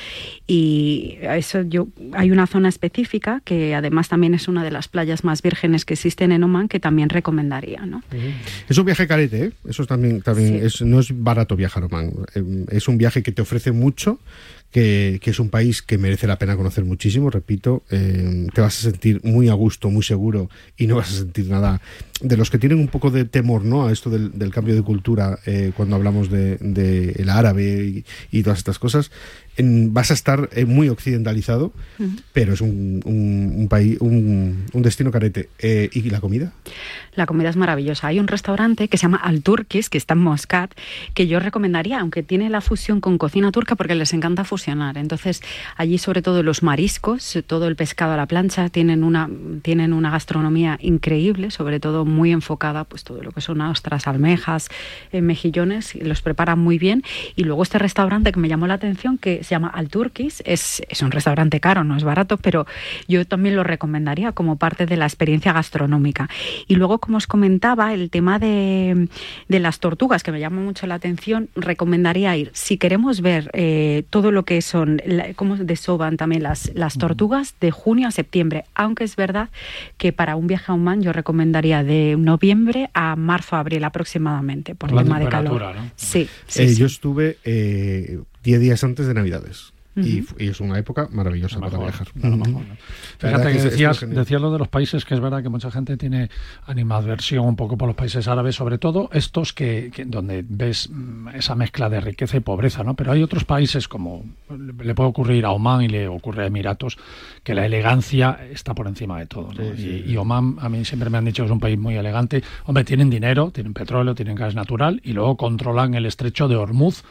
Y eso yo hay una zona específica que además también es una de las playas más vírgenes que existen en Oman que también recomendaría. ¿no? Es un viaje carete, ¿eh? eso también, también no es barato viajar a Oman. Eh, es un viaje que te ofrece mucho, que, es un país que merece la pena conocer muchísimo, repito, eh, te vas a sentir muy a gusto, muy seguro y no vas a sentir nada de los que tienen un poco de temor ¿no? a esto del, cambio de cultura eh, cuando hablamos de, el árabe y, todas estas cosas, vas a estar eh, muy occidentalizado, pero es un, un, país, un, destino carete. Eh, ¿Y la comida? La comida es maravillosa. Hay un restaurante que se llama Al Turkis, que está en Moscat, que yo recomendaría, aunque tiene la fusión con cocina turca, porque les encanta fusionar. Entonces, allí sobre todo los mariscos, todo el pescado a la plancha, tienen una, tienen una gastronomía increíble, sobre todo muy enfocada, pues todo lo que son ostras, almejas, eh, mejillones, los preparan muy bien. Y luego este restaurante que me llamó la atención, que se llama Al Turkis, es, es un restaurante caro, no es barato, pero yo también lo recomendaría como parte de la experiencia gastronómica. Y luego, como os comentaba, el tema de, de las tortugas, que me llama mucho la atención, recomendaría ir, si queremos ver eh, todo lo que son, cómo desoban también las, las tortugas, de junio a septiembre, aunque es verdad que para un viaje a Oman yo recomendaría de noviembre a marzo, abril aproximadamente, por el tema de calor. Sí, eh, Yo estuve 10 eh, días antes de Navidades y, es una época maravillosa para viajar. Fíjate que, decías, lo de los países, que es verdad que mucha gente tiene animadversión un poco por los países árabes, sobre todo estos que, donde ves mm, esa mezcla de riqueza y pobreza, ¿no? Pero hay otros países como le puede ocurrir a Oman y le ocurre a Emiratos, que la elegancia está por encima de todo. y, y, Oman, a mí siempre me han dicho que es un país muy elegante. Hombre, tienen dinero, tienen petróleo, tienen gas natural y luego controlan el estrecho de Hormuz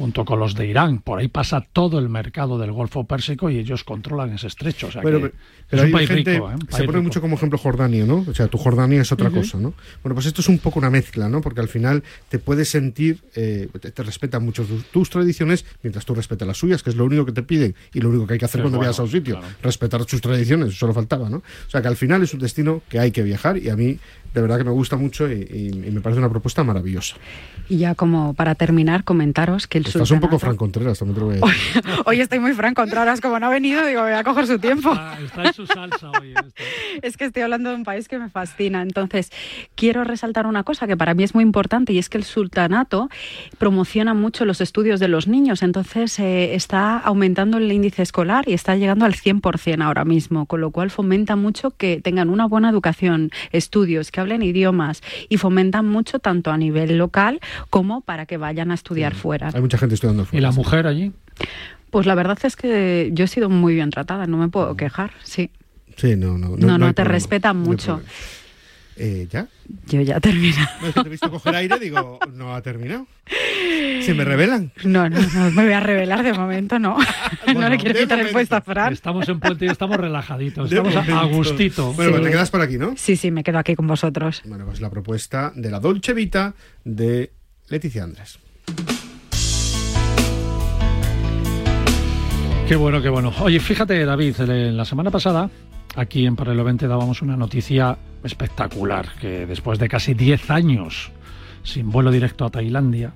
junto con los de Irán. Por ahí pasa todo el mercado del Golfo Pérsico y ellos controlan ese estrecho. O sea que es un país rico. ¿eh? se pone mucho como ejemplo Jordania, ¿no? O sea, tu Jordania es otra cosa, ¿no? Bueno, pues esto es un poco una mezcla, ¿no? Porque al final te puedes sentir, eh, te, respetan mucho tus, tradiciones mientras tú respetas las suyas, que es lo único que te piden y lo único que hay que hacer cuando vayas a un sitio. Respetar sus tradiciones, solo faltaba, ¿no? O sea, que al final es un destino que hay que viajar y a mí de verdad que me gusta mucho y, me parece una propuesta maravillosa. Y ya como para terminar, comentaros que el Estás un poco Fran Contreras, también te lo voy a decir. Hoy, estoy muy Fran Contreras, como no ha venido, digo, voy a coger su tiempo. Ah, está en su salsa hoy. es que estoy hablando de un país que me fascina. Entonces, quiero resaltar una cosa que para mí es muy importante y es que el sultanato promociona mucho los estudios de los niños. Entonces, eh, está aumentando el índice escolar y está llegando al 100% ahora mismo, con lo cual fomenta mucho que tengan una buena educación, estudios, que hablen idiomas y fomentan mucho tanto a nivel local como para que vayan a estudiar fuera. Hay mucha gente estudiando fuera. ¿Y la mujer allí? Pues la verdad es que yo he sido muy bien tratada, no me puedo quejar, sí. Sí, no, no. No, no, te respetan mucho. Eh, ¿Ya? Yo ya termino. No, es que te he visto coger aire, digo, no ha terminado. ¿Se me revelan? No, no, no me voy a revelar de momento, no. no le quiero quitar el puesto a Fran. Estamos en puente y estamos relajaditos, estamos a, gustito. Bueno, pues te quedas por aquí, ¿no? Sí, sí, me quedo aquí con vosotros. Bueno, pues la propuesta de la Dolce Vita de Leticia Andrés. Qué bueno, qué bueno. Oye, fíjate, David, la semana pasada aquí en Paralelo 20 dábamos una noticia espectacular, que después de casi 10 años sin vuelo directo a Tailandia,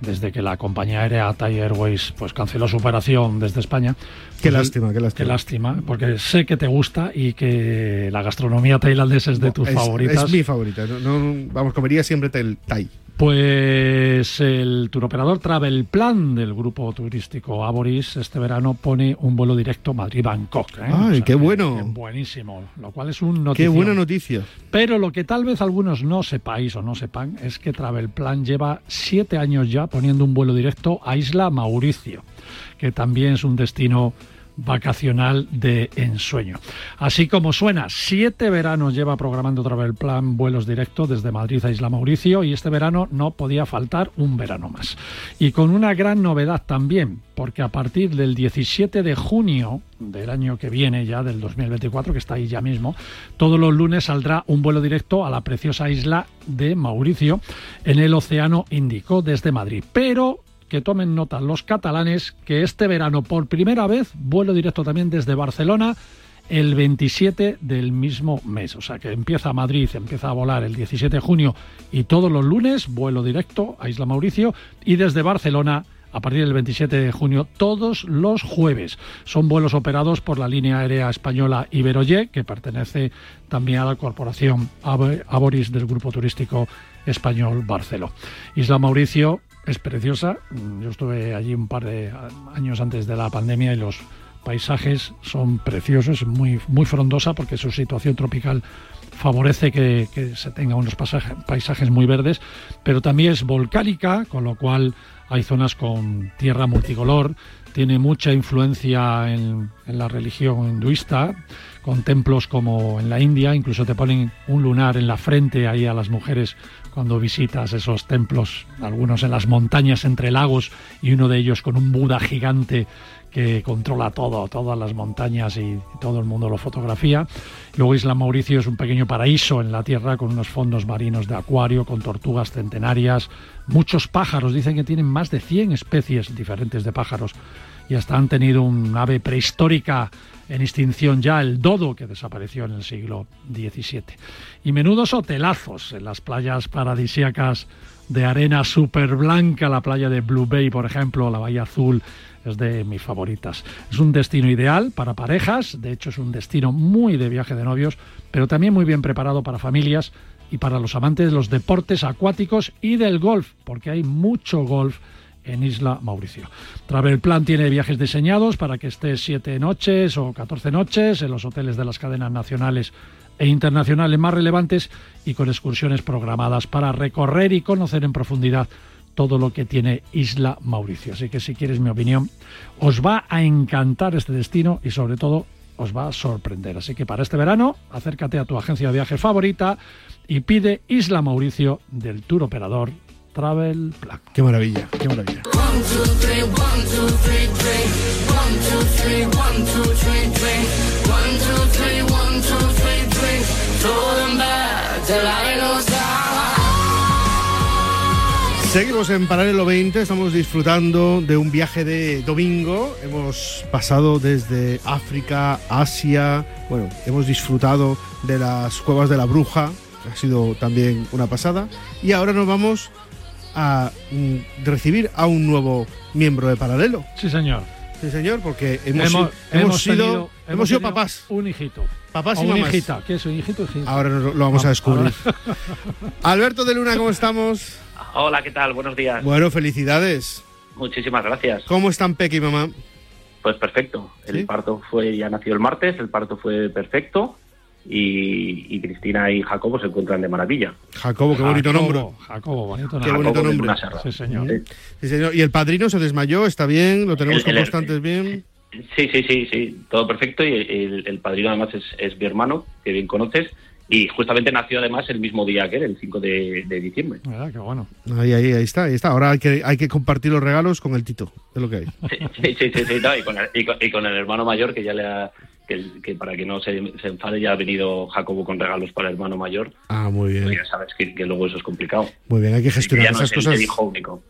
desde que la compañía aérea Thai Airways pues canceló su operación desde España. Qué pues, lástima, qué lástima. Qué lástima, porque sé que te gusta y que la gastronomía tailandesa es de tus favoritas. Es mi favorita. No, vamos, comería siempre Thai. Pues el turoperador Travel Plan del grupo turístico Aboris este verano pone un vuelo directo Madrid-Bangkok. ¿eh? ¡Ay, qué bueno! buenísimo, lo cual es un noticia. ¡Qué buena noticia! Pero lo que tal vez algunos no sepáis o no sepan es que Travel Plan lleva siete años ya poniendo un vuelo directo a Isla Mauricio, que también es un destino vacacional de ensueño. Así como suena, siete veranos lleva programando Travel Plan vuelos directos desde Madrid a Isla Mauricio y este verano no podía faltar un verano más. Y con una gran novedad también, porque a partir del 17 de junio del año que viene, ya del 2024, que está ahí ya mismo, todos los lunes saldrá un vuelo directo a la preciosa isla de Mauricio en el Océano Índico desde Madrid. Pero que tomen nota los catalanes que este verano por primera vez vuelo directo también desde Barcelona el 27 del mismo mes. O sea que empieza Madrid, empieza a volar el 17 de junio y todos los lunes vuelo directo a Isla Mauricio y desde Barcelona a partir del 27 de junio todos los jueves. Son vuelos operados por la línea aérea española Iberoye, que pertenece también a la corporación Aboris del grupo turístico español Barceló. Isla Mauricio es preciosa. Yo estuve allí un par de años antes de la pandemia y los paisajes son preciosos, muy, muy frondosa porque su situación tropical favorece que, se tenga unos paisajes muy verdes, pero también es volcánica, con lo cual hay zonas con tierra multicolor, tiene mucha influencia en, en, la religión hinduista, con templos como en la India, incluso te ponen un lunar en la frente ahí a las mujeres cuando visitas esos templos, algunos en las montañas entre lagos y uno de ellos con un Buda gigante que controla todo, todas las montañas y todo el mundo lo fotografía. Luego Isla Mauricio es un pequeño paraíso en la tierra con unos fondos marinos de acuario, con tortugas centenarias, muchos pájaros, dicen que tienen más de 100 especies diferentes de pájaros y hasta han tenido un ave prehistórica en extinción ya el dodo que desapareció en el siglo XVII. Y menudos hotelazos en las playas paradisíacas de arena súper blanca, la playa de Blue Bay, por ejemplo, la Bahía Azul, es de mis favoritas. Es un destino ideal para parejas, de hecho es un destino muy de viaje de novios, pero también muy bien preparado para familias y para los amantes de los deportes acuáticos y del golf, porque hay mucho golf en Isla Mauricio. Travel Plan tiene viajes diseñados para que estés siete noches o 14 noches en los hoteles de las cadenas nacionales e internacionales más relevantes y con excursiones programadas para recorrer y conocer en profundidad todo lo que tiene Isla Mauricio. Así que si quieres mi opinión, os va a encantar este destino y sobre todo os va a sorprender. Así que para este verano, acércate a tu agencia de viaje favorita y pide Isla Mauricio del tour operador Travel Plan. Qué maravilla, qué maravilla. Seguimos en Paralelo 20, estamos disfrutando de un viaje de domingo. Hemos pasado desde África, Asia, bueno, hemos disfrutado de las cuevas de la bruja, ha sido también una pasada. Y ahora nos vamos a mm, recibir a un nuevo miembro de Paralelo. Sí, señor. Sí, señor, porque hemos, hemos, sido, hemos, sido papás. Un hijito. Papás y mamás. hijita. ¿Qué es un hijito? Ahora lo, vamos a descubrir. Alberto de Luna, ¿cómo estamos? Hola, ¿qué tal? Buenos días. Bueno, felicidades. Muchísimas gracias. ¿Cómo están Peque y mamá? Pues perfecto. El parto fue, ya nació el martes, el parto fue perfecto y, Cristina y Jacobo se encuentran de maravilla. Jacobo, qué bonito nombre. Jacobo, bonito nombre. Qué bonito nombre. Sí señor. Sí, señor. ¿Y el padrino se desmayó? ¿Está bien? ¿Lo tenemos constantes bien? Sí, sí, sí, sí, todo perfecto. Y el, padrino además es, es, mi hermano, que bien conoces. Y justamente nació además el mismo día que él, el 5 de, diciembre. Ah, qué bueno. Ahí, ahí, ahí está, ahí está. Ahora hay que, hay que compartir los regalos con el Tito, es lo que hay. Sí, sí, sí, sí, y, con el, y, con, el, hermano mayor que ya le ha, que, para que no se, se, enfade ya ha venido Jacobo con regalos para el hermano mayor. Ah, muy bien. Pues ya sabes que, luego eso es complicado. Muy bien, hay que gestionar esas cosas. único.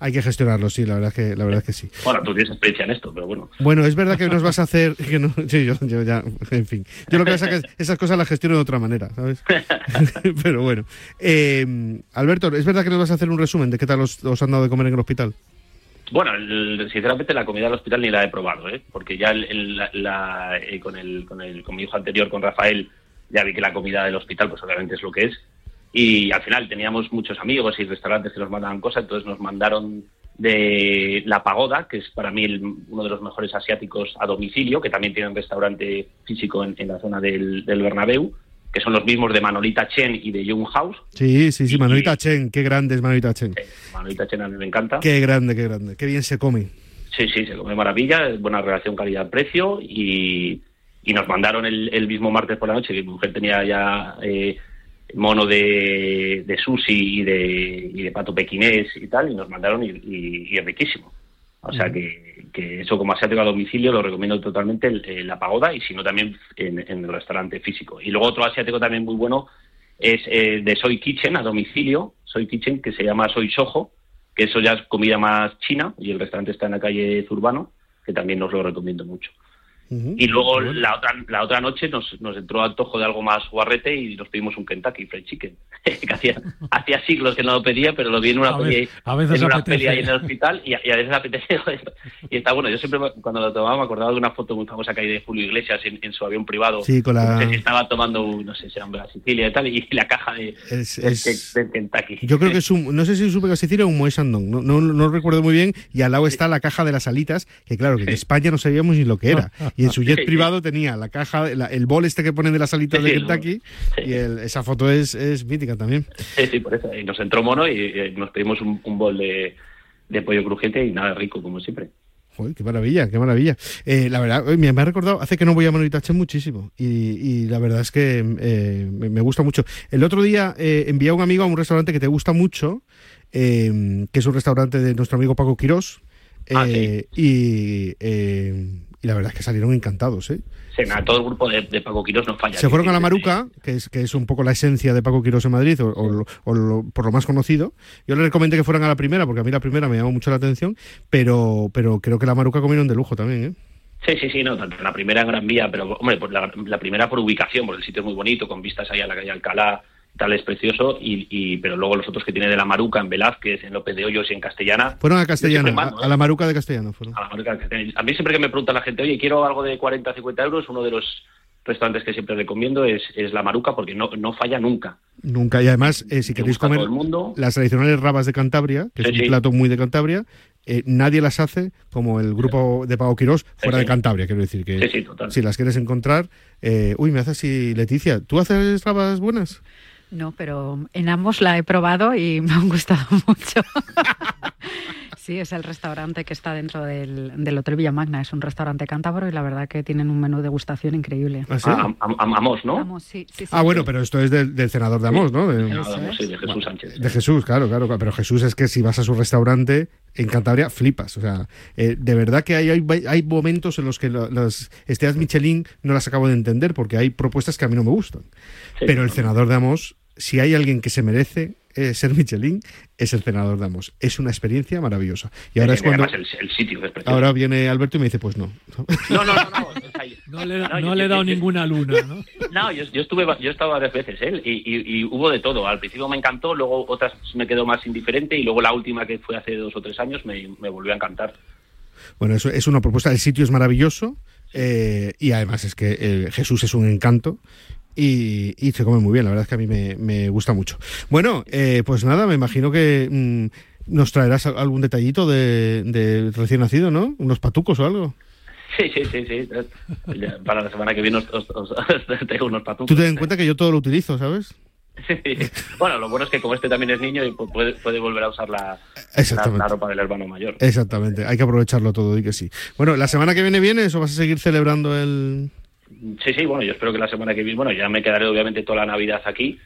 Hay que gestionarlo, sí, la verdad que la verdad que sí. Bueno, tú tienes experiencia en esto, pero bueno. Bueno, es verdad que nos vas a hacer que no, sí, yo, ya, en fin. Yo lo que pasa es que esas cosas las gestiono de otra manera, ¿sabes? pero bueno. Eh, Alberto, ¿es verdad que nos vas a hacer un resumen de qué tal os, han dado de comer en el hospital? Bueno, sinceramente la comida del hospital ni la he probado, ¿eh? porque ya la, eh, con, el, con, el, con mi hijo anterior, con Rafael, ya vi que la comida del hospital pues obviamente es lo que es y al final teníamos muchos amigos y restaurantes que nos mandaban cosas, entonces nos mandaron de La Pagoda, que es para mí uno de los mejores asiáticos a domicilio, que también tiene un restaurante físico en, la zona del, del, Bernabéu, que son los mismos de Manolita Chen y de Young House. Sí, sí, sí, Manolita Chen, qué grande es Manolita Chen. Manolita Chen a mí me encanta. Qué grande, qué grande, qué bien se come. Sí, sí, se come maravilla, es buena relación calidad-precio y, y, nos mandaron el, el, mismo martes por la noche, que mi mujer tenía ya... Eh, mono de, de sushi y de, y de pato pequinés y tal, y nos mandaron y, y, es riquísimo. O sea que, que, eso como asiático a domicilio lo recomiendo totalmente la pagoda y si no también en, el restaurante físico. Y luego otro asiático también muy bueno es eh, de Soy Kitchen a domicilio, Soy Kitchen que se llama Soy Soho, que eso ya es comida más china y el restaurante está en la calle Zurbano, que también nos lo recomiendo mucho y luego la otra la otra noche nos, nos entró antojo de algo más guarrete y nos pedimos un Kentucky Fried Chicken. que hacía, hacía siglos que no lo pedía, pero lo vi en una, peli, en una peli ahí en el hospital y, a veces apetece. y está bueno. Yo siempre cuando lo tomaba me acordaba de una foto muy famosa que hay de Julio Iglesias en, su avión privado. Sí, con la... Si estaba tomando, no sé si era un Sicilia y tal, y la caja de, Kentucky. Yo creo que es un, no sé si es un Sicilia o un Moet no, no, no, recuerdo muy bien, y al lado está la caja de las alitas, que claro, que en España no sabíamos ni lo que era. Y en su jet privado tenía la caja, el bol este que ponen de las alitas de Kentucky, y esa foto es, es mítica también. Sí, sí, por eso. Y nos entró mono y, nos pedimos un, bol de, pollo crujiente y nada rico, como siempre. Joder, qué maravilla, qué maravilla. Eh, la verdad, me ha recordado, hace que no voy a Manolitache muchísimo y, la verdad es que eh, me, gusta mucho. El otro día eh, envié a un amigo a un restaurante que te gusta mucho, que es un restaurante de nuestro amigo Paco Quirós. Ah, y, y la verdad es que salieron encantados, ¿eh? Sí, todo el grupo de, Paco Quirós no falla. Se fueron a la Maruca, que es, que es un poco la esencia de Paco Quirós en Madrid, o, por lo más conocido. Yo les recomendé que fueran a la primera, porque a mí la primera me llamó mucho la atención, pero, pero creo que la Maruca comieron de lujo también, ¿eh? Sí, sí, sí, no, la primera en Gran Vía, pero hombre, pues la, la, primera por ubicación, porque el sitio es muy bonito, con vistas ahí a la calle Alcalá, tal es precioso, y, pero luego los otros que tiene de la Maruca en Velázquez, en López de Hoyos y en Castellana. Fueron a Castellana, a, la Maruca de Castellana fueron. A, la Maruca de Castellana. a mí siempre que me pregunta la gente, oye, quiero algo de 40, 50 euros, uno de los restaurantes que siempre recomiendo es, es la Maruca porque no, no falla nunca. Nunca, y además, eh, si queréis comer las tradicionales rabas de Cantabria, que es un plato muy de Cantabria, eh, nadie las hace como el grupo de Pago Quirós fuera de Cantabria, quiero decir que si las quieres encontrar, eh, uy, me haces así, Leticia, ¿tú haces rabas buenas? No, pero en ambos la he probado y me han gustado mucho. sí, es el restaurante que está dentro del, del Hotel Villamagna. Es un restaurante cántabro y la verdad que tienen un menú de degustación increíble. ¿Ah, sí? Amos, ¿no? Amos, sí, sí, ah, bueno, pero esto es del, senador de Amos, ¿no? De, de Jesús Sánchez. De Jesús, claro, claro. Pero Jesús es que si vas a su restaurante en Cantabria flipas. O sea, eh, de verdad que hay, hay, hay, momentos en los que las estrellas Michelin no las acabo de entender porque hay propuestas que a mí no me gustan. Pero el senador de Amos si hay alguien que se merece eh, ser Michelin, es el senador de Amos. Es una experiencia maravillosa. Y ahora es cuando. El, sitio ahora viene Alberto y me dice: Pues no. No, no, no. No, le, he dado ninguna luna, ¿no? No, yo, estuve, yo he estado varias veces, ¿eh? Y, hubo de todo. Al principio me encantó, luego otras me quedó más indiferente y luego la última que fue hace dos o tres años me, volvió a encantar. Bueno, eso es una propuesta. El sitio es maravilloso. Eh, y además es que eh, Jesús es un encanto y, se come muy bien, la verdad es que a mí me, gusta mucho. Bueno, eh, pues nada, me imagino que mm, nos traerás algún detallito de, recién nacido, ¿no? Unos patucos o algo. Sí, sí, sí, sí. Para la semana que viene os, tengo unos patucos. Tú ten en cuenta que yo todo lo utilizo, ¿sabes? Bueno, lo bueno es que como este también es niño y puede, puede volver a usar la, la, ropa del hermano mayor. Exactamente, hay que aprovecharlo todo y que sí. Bueno, ¿la semana que viene vienes o vas a seguir celebrando el...? Sí, sí, bueno, yo espero que la semana que viene, bueno, ya me quedaré obviamente toda la Navidad aquí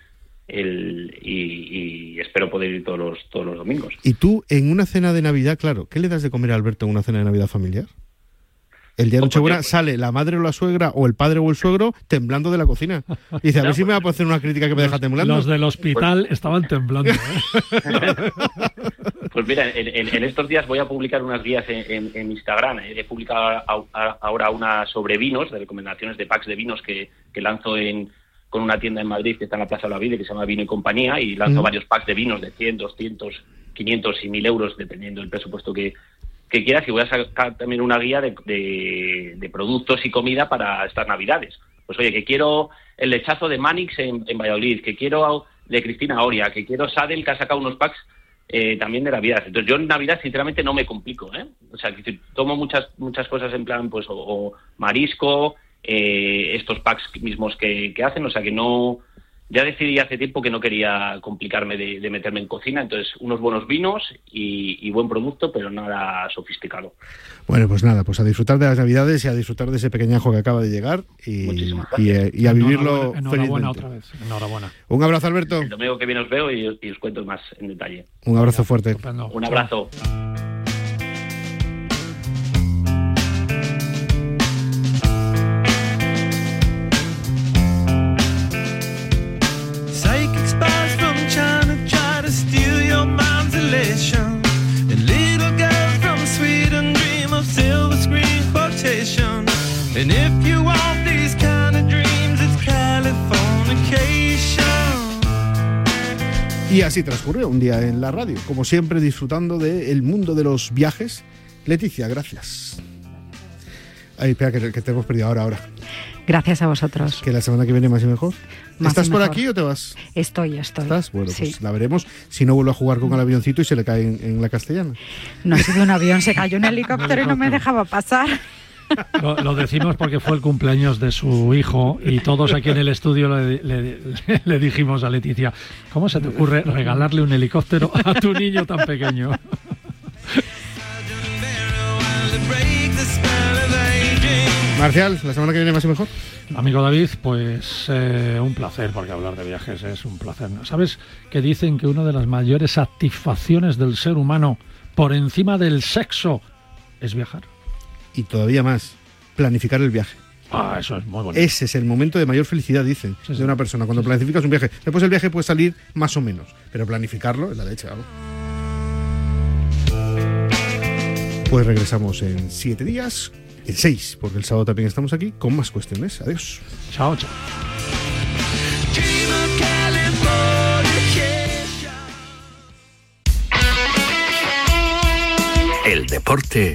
el, y, espero poder ir todos los, todos los domingos. ¿Y tú en una cena de Navidad, claro, qué le das de comer a Alberto en una cena de Navidad familiar? El día de Nochebuena sale la madre o la suegra o el padre o el suegro temblando de la cocina. Y dice, a ver si me va a hacer una crítica que me deja temblando. Los del hospital pues- estaban temblando. ¿eh? Pues mira, en, estos días voy a publicar unas guías en, Instagram. He publicado ahora una sobre vinos, de recomendaciones de packs de vinos que, lanzo en, con una tienda en Madrid que está en la Plaza de la Vida, que se llama Vino y Compañía, y lanzo varios packs de vinos de 100, 200, 500 y 1000 euros, dependiendo del presupuesto que, que quieras y voy a sacar también una guía de, de, productos y comida para estas navidades. Pues oye, que quiero el lechazo de Manix en, Valladolid, que quiero de Cristina Oria, que quiero Sadel, que ha sacado unos packs eh, también de Navidad. Entonces yo en Navidad sinceramente no me complico, ¿eh? O sea, que tomo muchas muchas cosas en plan, pues, o, marisco, eh, estos packs mismos que, que hacen, o sea, que no ya decidí hace tiempo que no quería complicarme de, meterme en cocina, entonces unos buenos vinos y, buen producto, pero nada sofisticado. Bueno, pues nada, pues a disfrutar de las Navidades y a disfrutar de ese pequeñajo que acaba de llegar y, y, a vivirlo enhorabuena, otra vez. Enhorabuena. Un abrazo, Alberto. El domingo que viene os veo y, os cuento más en detalle. Un abrazo fuerte. Un abrazo. Y así transcurrió un día en la radio, como siempre disfrutando del mundo de los viajes. Leticia, gracias. Ay, espera, que, te hemos perdido ahora, ahora. Gracias a vosotros. Que la semana que viene más y mejor. ¿Estás por aquí o te vas? Estoy, estoy. ¿Estás? Bueno, pues la veremos. Si no vuelvo a jugar con el avioncito y se le cae en, la castellana. No ha sido un avión, se cayó un helicóptero y no me dejaba pasar. Lo, decimos porque fue el cumpleaños de su hijo y todos aquí en el estudio le, dijimos a Leticia, ¿cómo se te ocurre regalarle un helicóptero a tu niño tan pequeño? Marcial, la semana que viene más y mejor. Amigo David, pues eh, un placer, porque hablar de viajes es un placer. ¿Sabes que dicen que una de las mayores satisfacciones del ser humano por encima del sexo es viajar? Y todavía más, planificar el viaje. Ah, eso es muy bonito. Ese es el momento de mayor felicidad, dicen, de una persona. Cuando planificas un viaje. Después el viaje puede salir más o menos, pero planificarlo es la leche, algo. Pues regresamos en siete días, en seis, porque el sábado también estamos aquí con más cuestiones. Adiós. Chao, chao. El deporte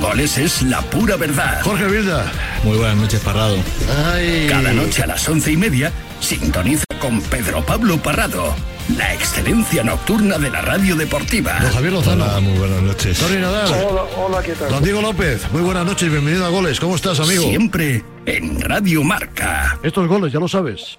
Goles es la pura verdad. Jorge Vilda. Muy buenas noches, Parrado. Cada noche a las once y media, sintoniza con Pedro Pablo Parrado. La excelencia nocturna de la radio deportiva. Don Javier Lozano. Hola, muy buenas noches. Tony Nadal. Hola, hola, ¿qué tal? Don Diego López. Muy buenas noches, bienvenido a Goles. ¿Cómo estás, amigo? Siempre en Radio Marca. Estos goles, ya lo sabes.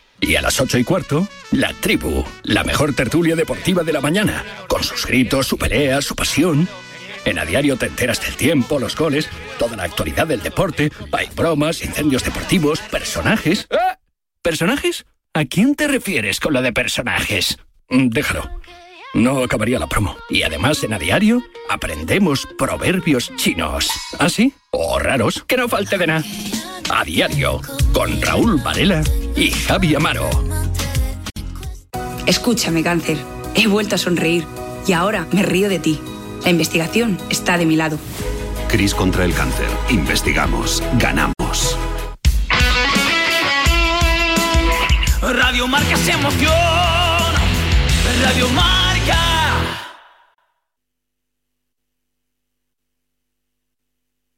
Y a las ocho y cuarto, La Tribu, la mejor tertulia deportiva de la mañana, con sus gritos, su pelea, su pasión. En a diario te enteras del tiempo, los goles, toda la actualidad del deporte, hay bromas, incendios deportivos, personajes. ¿Eh? ¿Personajes? ¿A quién te refieres con lo de personajes? Mm, Déjalo. No acabaría la promo. Y además en A Diario aprendemos proverbios chinos. ¿Ah, sí? O raros, que no falte de nada. A Diario, con Raúl Varela y Javi Amaro. Escúchame, cáncer. He vuelto a sonreír y ahora me río de ti. La investigación está de mi lado. Cris contra el cáncer. Investigamos. Ganamos. Radio Marca se emoción. Radio Marca.